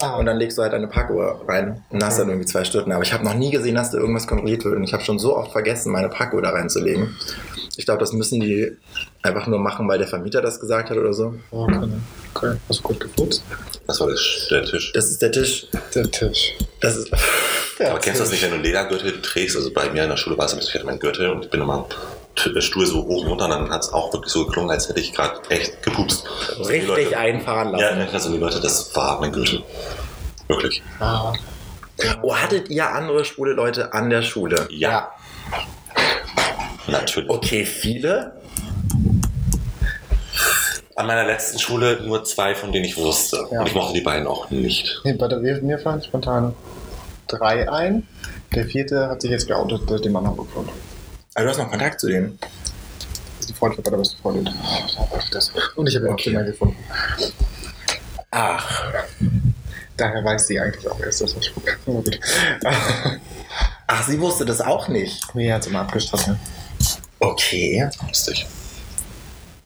Ah.
Und dann legst du halt deine Parkuhr rein und hast dann irgendwie zwei Stunden. Aber ich habe noch nie gesehen, dass da irgendwas kontrolliert wird und ich habe schon so oft vergessen, meine Parkuhr da reinzulegen. Ich glaube, das müssen die einfach nur machen, weil der Vermieter das gesagt hat oder so.
Oh, okay. okay. Hast du gut geputzt?
Das war das, der Tisch.
Das ist der Tisch.
Der Tisch.
Das ist.
Aber kennst du das nicht, wenn du einen Ledergürtel trägst? Also bei mir in der Schule war es, ich hatte meinen Gürtel und ich bin immer Stuhl so hoch und runter und dann hat es auch wirklich so geklungen, als hätte ich gerade echt gepupst.
Richtig
Leute,
einfahren
Ja,
lassen.
also die Leute, das war mein Gürtel. Wirklich.
Ah.
Oh, hattet ihr andere schwule Leute an der Schule?
Ja. Natürlich.
Okay, viele?
An meiner letzten Schule nur zwei, von denen ich wusste.
Ja.
Und ich mochte die beiden auch nicht.
Nee, bei der, mir, mir fallen spontan drei ein. Der vierte hat sich jetzt geoutet, der den Mann Hamburg wohnt.
Also du hast noch Kontakt zu denen.
Das ist die Freundin bei der besten Freundin. Das. Und ich habe auf
Okay.
Tinder gefunden.
Ach.
Daher weiß sie eigentlich auch erst, dass ist. Aber gut.
Ach, sie wusste das auch nicht.
Mir hat es immer abgestraft.
Okay.
Lustig.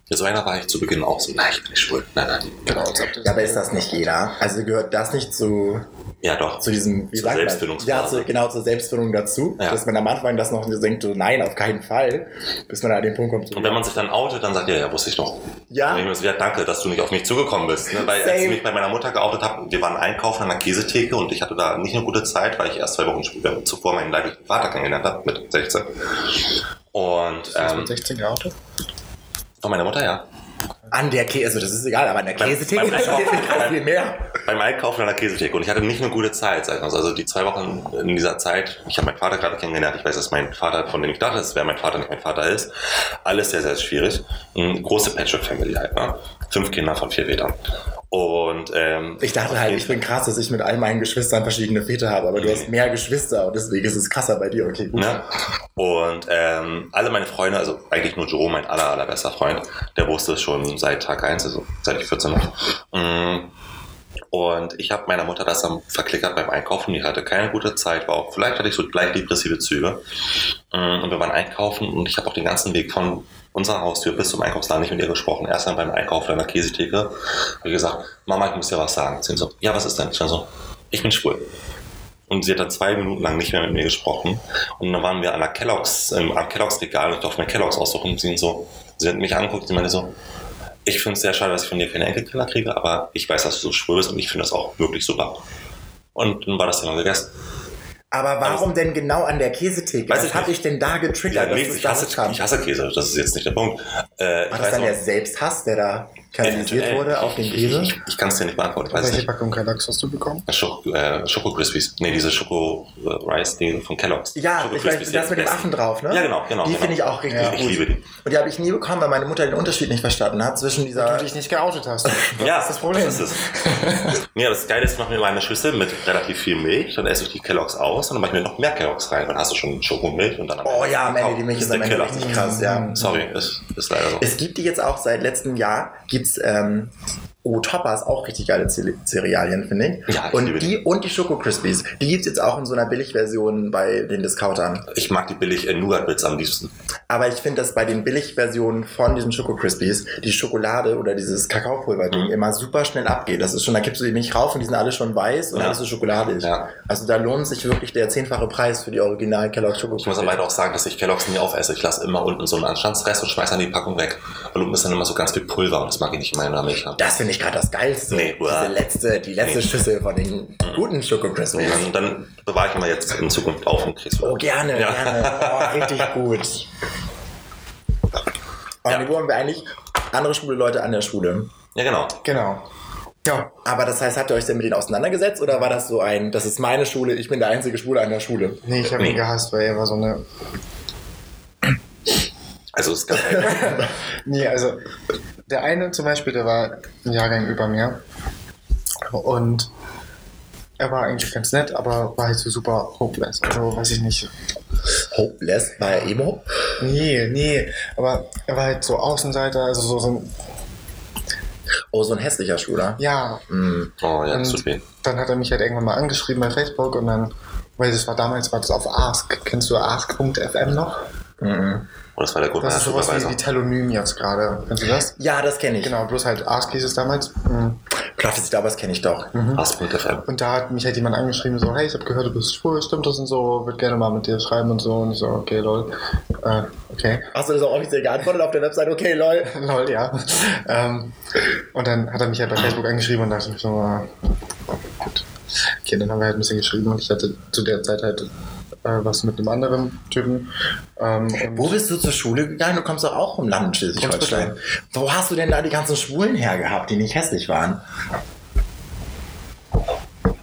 Ja, so einer war ich zu Beginn auch so, nein, ich bin nicht schwul. Nein, nein.
Genau, als
Ja, aber ist das nicht jeder? Also gehört das nicht zu,
Ja, doch.
zu diesem, wie
Zur
sagt man?
Selbstfindungsphase.
Ja, zu, genau, zur Selbstfindung dazu.
Ja.
Dass man am Anfang das noch denkt, so, nein, auf keinen Fall. Bis man an den Punkt kommt, so,
Und wenn man sich dann outet, dann sagt er, ja, wusste ich doch.
Ja.
Und ich so, ja, danke, dass du nicht auf mich zugekommen bist. Ne? Weil als
Same.
ich mich bei meiner Mutter geoutet habe, wir waren einkaufen an der Käsetheke und ich hatte da nicht eine gute Zeit, weil ich erst zwei Wochen später- zuvor meinen leiblichen Vater kennengelernt habe, mit 16. Und ähm,
mit 16 geoutet.
Von meiner Mutter, ja.
An der Käse, also das ist egal, aber an der Käsetheke ist viel mehr.
Beim Einkaufen an der Käsetheke. Und ich hatte nicht eine gute Zeit. sag ich mal so. Also die zwei Wochen in dieser Zeit, ich habe meinen Vater gerade kennengelernt. Ich weiß, dass mein Vater, von dem ich dachte, dass wer mein Vater nicht mein Vater ist. Alles sehr, sehr schwierig. Eine große Patchwork-Family halt. Ne? Fünf Kinder von vier Vätern. Und ähm,
Ich dachte halt, ich bin krass, dass ich mit all meinen Geschwistern verschiedene Väter habe, aber du hast mehr Geschwister und deswegen ist es krasser bei dir. Okay, gut.
Ne? Und ähm, alle meine Freunde, also eigentlich nur Jerome, mein aller, allerbester Freund, der wusste es schon seit Tag 1, also seit ich 14 war. Mm. Und ich habe meiner Mutter das dann verklickert beim Einkaufen. Die hatte keine gute Zeit, war auch, vielleicht hatte ich so leicht depressive Züge. Mm, Und wir waren einkaufen und ich habe auch den ganzen Weg von unserer Haustür bis zum Einkaufsladen nicht mit ihr gesprochen. Erst dann beim Einkaufen an der Käsetheke habe ich gesagt, Mama, ich muss dir was sagen. Sie so, ja, was ist denn? Ich so, ich bin schwul. Und sie hat dann zwei Minuten lang nicht mehr mit mir gesprochen. Und dann waren wir an der Kelloggs, ähm, am Kelloggs Regal und ich durfte mir Kelloggs aussuchen. Und sie so, sie hat mich angeguckt, sie meinte so, ich finde es sehr schade, dass ich von dir keine Enkelkinder kriege, aber ich weiß, dass du so schwul bist und ich finde das auch wirklich super. Und dann war das Thema gegessen.
Aber warum denn genau an der Käsetheke? Was
ich
hat dich denn da getriggert,
nee,
dass du
ich, hasse, ich hasse Käse, das ist jetzt nicht der Punkt. Äh,
War das dann
auch-
der Selbsthass, der da kanalisiert
Eventuell.
wurde auf den Käse?
Ich, ich, ich kann es dir nicht beantworten, ich weiß es
Welche
nicht.
Packung Kelloggs hast du bekommen?
Schoko, äh, Schoko Crispies. Nee, diese Schoko äh, Rice, die von Kellogg's.
Ja,
Schoko
ich weiß, das mit dem Affen drauf, ne?
Ja, genau, genau.
Die
genau.
finde ich auch richtig
Ja,
gut.
Ich liebe die.
Und die habe ich nie bekommen, weil meine Mutter den Unterschied nicht verstanden hat zwischen
Weil
dieser...
du dich nicht geoutet hast.
Ja,
ist das Problem.
Das ist es. ja, das Geile ist, ich mache mir immer eine Schüssel mit relativ viel Milch, dann esse ich die Kelloggs aus und dann mache ich mir noch mehr Kelloggs rein. Dann hast du schon Schokomilch und dann
Oh ja, am Ende die Milch
Das
ist am Ende richtig krass, ja.
Sorry, ist, ist leider so.
Es gibt die jetzt auch seit letztem Jahr, gibt's ähm, Oh, Toppers, auch richtig geile Cerealien, finde ich.
Ja, ich
und die, und die Schoko Crispies. Die gibt's jetzt auch in so einer Billigversion bei den Discountern.
Ich mag die billig äh, Nougat-Bits am liebsten.
Aber ich finde, dass bei den Billigversionen von diesen Schoko Crispies die Schokolade oder dieses Kakaopulver-Ding immer super schnell abgeht. Das ist schon, da kippst du die nicht rauf und die sind alle schon weiß und
Ja.
dann ist es schokoladig.
Ja.
Also da lohnt sich wirklich der zehnfache Preis für die Original Kellogg Schoko
Ich muss aber leider auch sagen, dass ich Kellogg's nie aufesse. Ich lasse immer unten so einen Anstandsrest und schmeiße dann die Packung weg. Weil unten ist dann immer so ganz viel Pulver und das mag ich nicht in meiner Milch haben.
Das finde ich gerade das Geilste.
Nee,
Diese letzte, die letzte
Nee.
Schüssel von den guten Schoko Crispies.
Und dann, dann bewahre ich immer jetzt in Zukunft auf und krieg's
Oh, gerne,
Ja.
gerne. Oh, richtig gut. Und
Ja.
wie wollen wir eigentlich andere schwule Leute an der Schule?
Ja, genau.
Genau. Ja,
Aber das heißt, habt ihr euch denn mit denen auseinandergesetzt oder war das so ein, das ist meine Schule, ich bin der einzige Schwule an der Schule?
nee, ich habe
Nee.
ihn gehasst, weil er war so eine.
Also es gab halt,
Nee, also der eine zum Beispiel, der war ein Jahrgang über mir. Und er war eigentlich ganz nett, aber war halt so super hopeless. Also weiß ich nicht.
Hopeless bei Emo?
Nee, nee. Aber er war halt so Außenseiter, also so, so ein.
Oh, so ein hässlicher Schwuler.
Ja.
Hm.
oh ja, tut weh.
dann hat er mich halt irgendwann mal angeschrieben bei Facebook und dann, weil das war damals, war das auf Ask. Kennst du Ask.fm noch?
Mhm.
Und das war der Grund
Das
meiner
ist sowas wie, wie Telonym jetzt gerade. Kennst du das?
Ja, das kenne ich.
Genau, bloß halt Ask hieß es damals. Mhm.
Klar, das das kenne ich doch.
Ask.fm.
Und da hat mich halt jemand angeschrieben, so, hey, ich habe gehört, du bist schwul, stimmt das und so, würde gerne mal mit dir schreiben und so. Und ich so, okay, lol. Äh, okay.
Hast du das auch offiziell geantwortet auf der Website? Okay, lol.
lol, ja. ähm, und dann hat er mich halt bei Facebook angeschrieben und dachte ich so, äh, gut. Okay, dann haben wir halt ein bisschen geschrieben und ich hatte zu der Zeit halt äh, was mit einem anderen Typen. Ähm, und
Wo bist du zur Schule gegangen? Du kommst doch auch vom Land Schleswig-Holstein. Wo hast du denn da die ganzen Schwulen hergehabt, die nicht hässlich waren?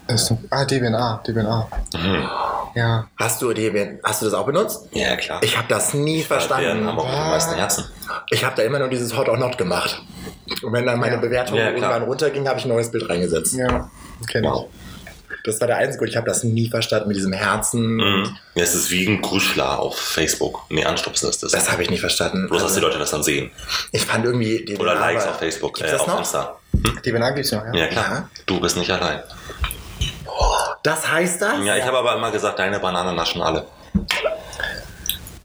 ist, ah, DBNA, DBNA.
Mhm.
Ja.
Hast du, die, hast du das auch benutzt?
Ja, klar.
Ich habe das nie
Wir
verstanden.
haben auch die meisten Herzen.
Ich habe da immer nur dieses Hot or Not gemacht. Und wenn dann meine
Ja.
Bewertung
Ja,
irgendwann runterging, habe ich ein neues Bild reingesetzt.
Ja, kenn
Wow.
Das war der einzige Grund. Ich habe das nie verstanden mit diesem Herzen.
Mhm. Ja, es ist wie ein Gruschler auf Facebook. Nee, anstupsen ist das.
Das habe ich nicht verstanden.
Bloß, dass
Also,
die Leute das dann sehen.
ich fand irgendwie... Die
Oder Likes auf Facebook, äh,
das
auf
noch?
Insta.
DBNA gibt's noch, ja.
Ja, klar.
Ja.
Du bist nicht allein.
Das heißt das?
Ja, ich habe aber immer gesagt, deine Bananen naschen alle.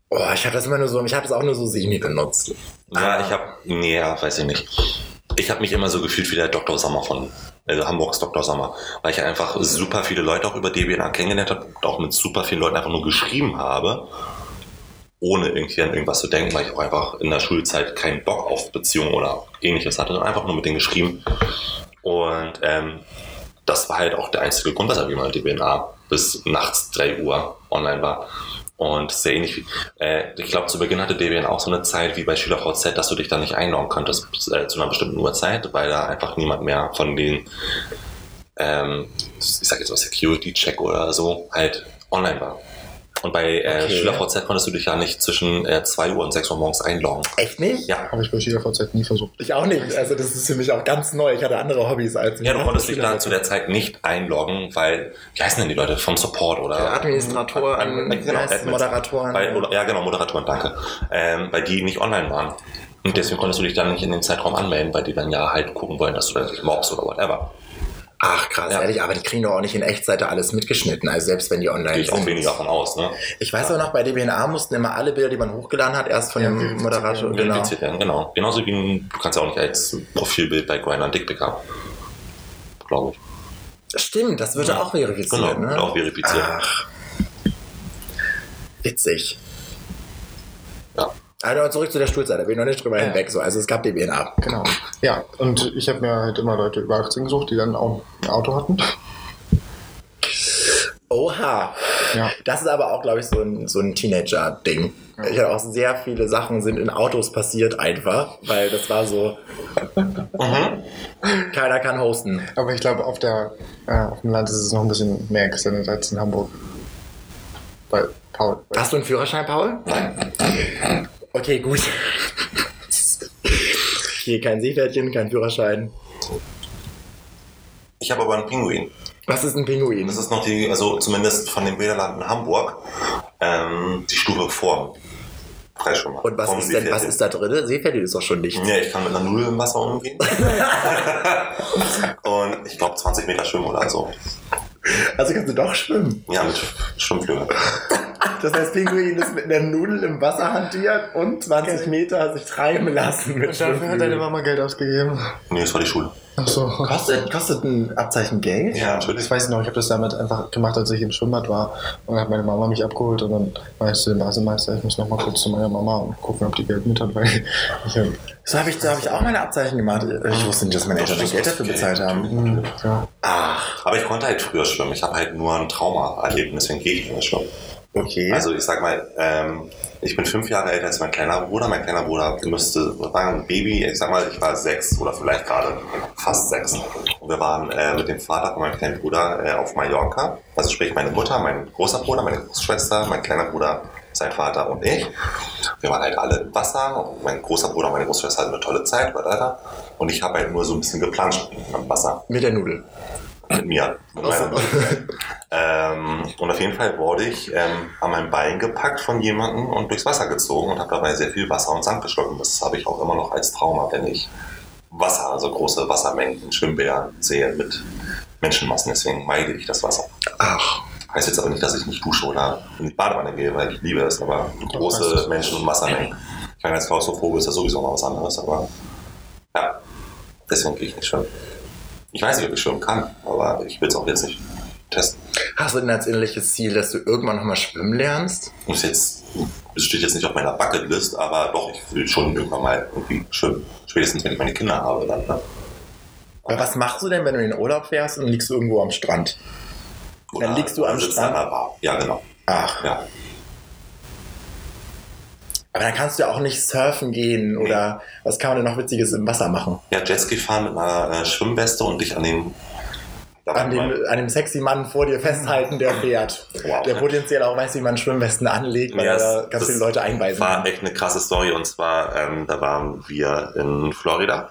Oh, ich habe das immer nur so... Ich habe das auch nur so semi benutzt.
Ja,
Ah.
ich habe, nee, ja, weiß ich nicht. Ich habe mich immer so gefühlt wie der Dr. Sommer von, also Hamburgs Dr. Sommer, weil ich einfach super viele Leute auch über DBNA kennengelernt habe und auch mit super vielen Leuten einfach nur geschrieben habe, ohne irgendwie an irgendwas zu denken, weil ich auch einfach in der Schulzeit keinen Bock auf Beziehungen oder ähnliches hatte, sondern einfach nur mit denen geschrieben. Und ähm, das war halt auch der einzige Grund, weshalb ich mal DBNA bis nachts 3 Uhr online war. Und sehr ähnlich wie, äh, ich glaube, zu Beginn hatte DBN auch so eine Zeit wie bei SchülerVZ, dass du dich da nicht einloggen konntest äh, zu einer bestimmten Uhrzeit, weil da einfach niemand mehr von den, ähm, ich sag jetzt mal Security-Check oder so, halt online war. Und bei äh,
Okay.
SchülerVZ konntest du dich ja nicht zwischen äh, 2 Uhr und 6 Uhr morgens einloggen.
Echt nicht?
Ja.
Habe ich bei SchülerVZ nie versucht.
Ich auch nicht. Also das ist für mich auch ganz neu. Ich hatte andere Hobbys als...
Ja, du konntest dich dann zu der Zeit nicht einloggen, weil, wie heißen denn die Leute, vom Support oder?
Administratoren,
Äh, genau.
Moderatoren.
Oder, ja, genau, Moderatoren, danke. Ähm, weil die nicht online waren. Und deswegen konntest du dich dann nicht in den Zeitraum anmelden, weil die dann ja halt gucken wollen, dass du dann nicht mobst oder whatever.
Ach krass,
Ja.
ehrlich, aber die kriegen doch auch nicht in Echtzeit da alles mitgeschnitten, also selbst wenn die online
Gehe ich auch
sind.
weniger von aus, ne?
Ich weiß auch noch, bei DBNA mussten immer alle Bilder, die man hochgeladen hat, erst von
Ja,
dem Moderator,
werden.
genau.
Werden, genau. Genauso wie ein, du kannst ja auch nicht als Profilbild bei Grindr ein Dickpick haben. Glaube ich.
Stimmt, das wird ja auch verifiziert,
Genau,
ne?
wird auch verifiziert.
Ach. Witzig.
Ja.
Also zurück zu der Schulzeit, da bin ich noch nicht drüber
Ja.
hinweg. So. Also es gab DBNA.
Genau. Ja, und ich habe mir halt immer Leute über 18 gesucht, die dann auch ein Auto hatten.
Oha.
Ja.
Das ist aber auch, glaube ich, so ein, so ein Teenager-Ding. Ich hatte auch sehr viele Sachen sind in Autos passiert einfach, weil das war so,
Mhm.
keiner kann hosten.
Aber ich glaube, auf, der, äh, auf dem Land ist es noch ein bisschen mehr extended als in Hamburg. Bei Paul.
Hast du einen Führerschein, Paul? Okay, gut. Hier kein Seepferdchen, kein Führerschein.
Ich habe aber einen Pinguin.
Was ist ein Pinguin?
Das ist noch die, also zumindest von dem Bilderland in Hamburg, ähm, die Stufe vor. Freischwimmer.
Und was ist denn, was ist da drin? Seepferdchen ist doch schon nicht.
Nee, ich kann mit einer Nudel im Wasser umgehen. und ich glaube 20 Meter schwimmen oder so.
Also kannst du doch schwimmen.
Ja, mit Schwimmflügeln.
Das heißt, Pinguin ist mit einer Nudel im Wasser hantiert und 20 Meter sich treiben lassen mit
Und dafür hat deine. Mama Geld ausgegeben.
Nee, das war die Schule.
Ach so.
Kostet, kostet ein Abzeichen Geld?
Ja,
Ich
natürlich.
weiß noch, ich habe das damit einfach gemacht, als ich im Schwimmbad war. Und dann hat meine Mama mich abgeholt und dann war ich zu dem Basemeister, ich muss noch mal kurz zu meiner Mama und gucken, ob die Geld mit hat, weil ich hab,
So habe ich, so hab ich auch meine Abzeichen gemacht. Ich wusste nicht, dass meine Eltern das Geld dafür bezahlt haben.
ja.
Ach,
Aber ich konnte halt früher schwimmen. Ich habe halt nur ein Trauma erlebt und deswegen gehe ich nicht mehr schwimmen.
Okay.
Also ich sag mal, ähm, ich bin fünf Jahre älter als mein kleiner Bruder. Mein kleiner Bruder müsste, war ein Baby, ich sag mal, ich war sechs oder vielleicht gerade fast sechs. Und wir waren äh, mit dem Vater von meinem kleinen Bruder äh, auf Mallorca. Also sprich meine Mutter, mein großer Bruder, meine Großschwester, mein kleiner Bruder, sein Vater und ich. Wir waren halt alle im Wasser. Mein großer Bruder und meine Großschwester hatten eine tolle Zeit. Und ich habe halt nur so ein bisschen geplanscht am Wasser
mit der Nudel.
Mit mir. Mit meiner ähm, und auf jeden Fall wurde ich ähm, an meinem Bein gepackt von jemandem und durchs Wasser gezogen und habe dabei sehr viel Wasser und Sand geschluckt. Das habe ich auch immer noch als Trauma, wenn ich Wasser, also große Wassermengen in Schwimmbädern sehe mit Menschenmassen. Deswegen meide ich das Wasser.
Ach,
Heißt jetzt aber nicht, dass ich nicht dusche oder in die Badewanne gehe, weil ich liebe es, aber große. Menschen- und Wassermengen. Ich meine, als Klaustrophobe ist das sowieso mal was anderes, aber ja, deswegen gehe ich nicht schwimmen. Ich weiß nicht, ob ich schwimmen kann, aber ich will es auch jetzt nicht testen.
hast du denn als innerliches Ziel, dass du irgendwann nochmal schwimmen lernst?
Muss jetzt, es steht jetzt nicht auf meiner Bucketlist, aber doch, ich will schon irgendwann mal irgendwie schwimmen. Spätestens, wenn ich meine Kinder habe, dann. Ne?
Aber was machst du denn, wenn du in den Urlaub fährst und liegst du irgendwo am Strand? Dann liegst du am Strand?
Ja, genau.
Ach,
Ja.
Aber dann kannst du ja auch nicht surfen gehen oder was kann man denn noch Witziges im Wasser machen?
Ja, Jetski fahren mit einer äh, Schwimmweste und dich an den. da
An
war
dem, an dem sexy Mann vor dir festhalten, der fährt.
Wow.
Der potenziell auch weiß, wie man Schwimmwesten anlegt, weil
Ja,
er ganz viele Leute einweisen
war
kann.
echt eine krasse Story und zwar, ähm, da waren wir in Florida.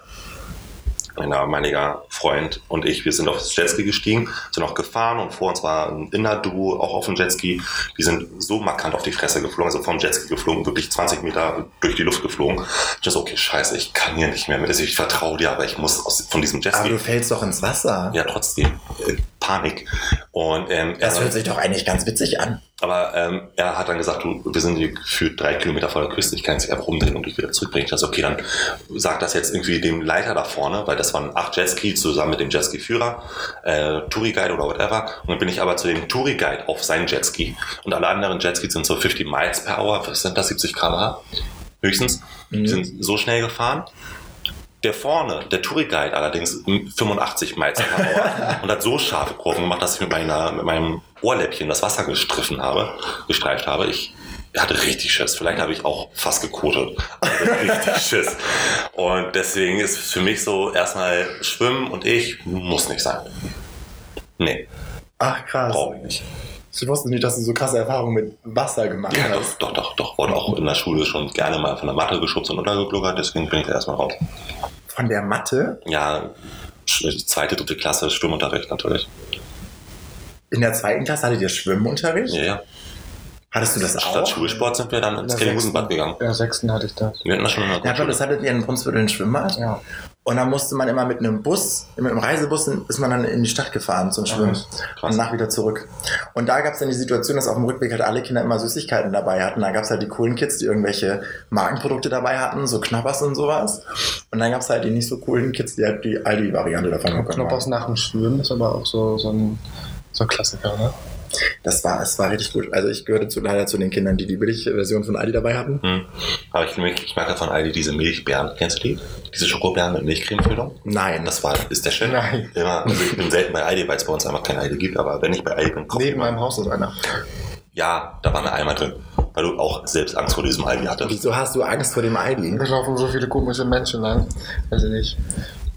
Mein damaliger Freund und ich, wir sind auf das Jetski gestiegen, sind auch gefahren und vor uns war ein Inner-Duo auch auf dem Jetski. Die sind so markant auf die Fresse geflogen, also vom Jetski geflogen, wirklich 20 Meter durch die Luft geflogen. Ich so, okay, scheiße, ich kann hier nicht mehr mit. Also ich vertraue dir, aber ich muss aus, von diesem
Aber
Jetski.
du fällst doch ins Wasser.
Ja, trotzdem. Panik. Und ähm,
Das hört sich doch eigentlich ganz witzig an.
aber ähm, er hat dann gesagt, du, wir sind hier gefühlt drei Kilometer vor der Küste, ich kann jetzt einfach umdrehen und dich wieder zurückbringen. Ich dachte, okay, dann sag das jetzt irgendwie dem Leiter da vorne, weil das waren acht Jetski zusammen mit dem Jetski-Führer, äh, Touri-Guide oder whatever. Und dann bin ich aber zu dem Touri-Guide auf sein Jetski. Und alle anderen Jetskis sind so 50 Miles per Hour, was sind das, 70 km/h? Höchstens. Die sind so schnell gefahren. Der vorne, der Touri-Guide allerdings 85 Miles per Hour und hat so scharfe Kurven gemacht, dass ich mit, meiner, mit meinem Ohrläppchen das Wasser gestriffen habe, gestreift habe. Ich hatte richtig Schiss. Vielleicht habe ich auch fast gekotet. Hatte richtig Schiss. Und deswegen ist für mich so erstmal Schwimmen und ich muss nicht sein. Nee,
Ach krass.
brauche ich nicht.
Ich wusste nicht, dass du so krasse Erfahrungen mit Wasser gemacht
Ja, doch,
hast.
doch, doch, doch. Wurde auch in der Schule schon gerne mal von der Matte geschubst und untergegluckert, deswegen bin ich da erstmal raus.
Von der Mathe
Ja, zweite, dritte Klasse, Schwimmunterricht natürlich.
in der zweiten Klasse hattet ihr Schwimmunterricht?
Ja, ja.
Hattest du das auch?
Statt Schulsport sind wir dann ins Kellyhusenbad gegangen.
In der sechsten hatte ich das.
Wir hatten das schon in der
Ja, aber
Grundschule.
das hattet ihr in Brunsviertel ein Schwimmbad.
Ja.
Und dann musste man immer mit einem Bus, mit einem Reisebus ist man dann in die Stadt gefahren zum Schwimmen
krass.
und nach wieder zurück. Und da gab es dann die Situation, dass auf dem Rückweg halt alle Kinder immer Süßigkeiten dabei hatten. Da gab es halt die coolen Kids, die irgendwelche Markenprodukte dabei hatten, so Knoppers und sowas. Und dann gab es halt die nicht so coolen Kids, die halt die Aldi-Variante davon bekommen
Knoppers nach dem Schwimmen ist aber auch so, so, ein, so ein Klassiker, ne?
Das war, es war richtig gut. Also ich gehörte zu, leider zu den Kindern, die die Billigversion von Aldi dabei hatten.
Hm. Aber ich, ich mag ja von Aldi diese Milchbeeren. Kennst du die? Diese Schokobeeren mit Milchcremefüllung?
Nein,
Das war, ist der Shit.
Nein.
Immer, also ich bin selten bei Aldi, weil es bei uns einfach kein Aldi gibt, aber wenn ich bei Aldi bin, ich
Neben meinem Haus ist einer.
Ja, da war eine Eimer drin. Weil du auch selbst Angst vor diesem Aldi hattest.
wieso hast du Angst vor dem Aldi?
Da laufen so viele komische Menschen lang. Weiß ich nicht.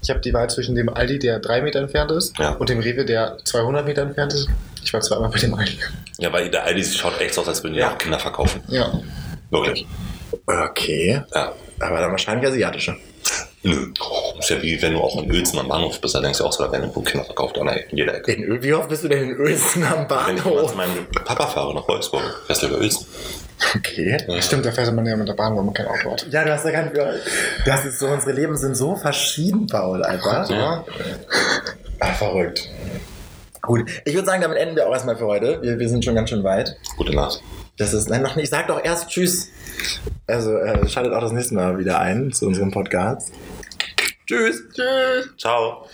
Ich habe die Wahl zwischen dem Aldi, der drei Meter entfernt ist,
Ja.
und dem Rewe, der 200 Meter entfernt ist. Ich war zweimal bei dem Aldi.
Ja, weil der Aldi schaut echt so aus, als würden die
Ja.
auch Kinder verkaufen.
Ja.
Wirklich.
Okay,
Ja.
aber dann wahrscheinlich asiatische.
Nö. Ist ja wie wenn du auch in Uelzen am Bahnhof bist, da denkst du auch so, da werden irgendwo Kinder verkauft an in jeder Ecke.
In wie oft bist du denn in Uelzen am
Wenn ich
Bahnhof?
zu meinem Papa fahre nach Wolfsburg, fährst du über Uelzen.
Okay.
Stimmt, da fährt man ja mit der Bahn, wenn man kein Auto hat.
Ja, du hast ja kein Das ist so, unsere Leben sind so verschieden, Paul, einfach.
Ja.
Ach, verrückt. Gut, ich würde sagen, damit enden wir auch erstmal für heute. Wir, wir sind schon ganz schön weit.
Gute Nacht.
Das ist, nein, noch nicht. Sag doch erst Tschüss. Also, äh, schaltet auch das nächste Mal wieder ein zu unserem Podcast. Tschüss.
Tschüss.
Ciao.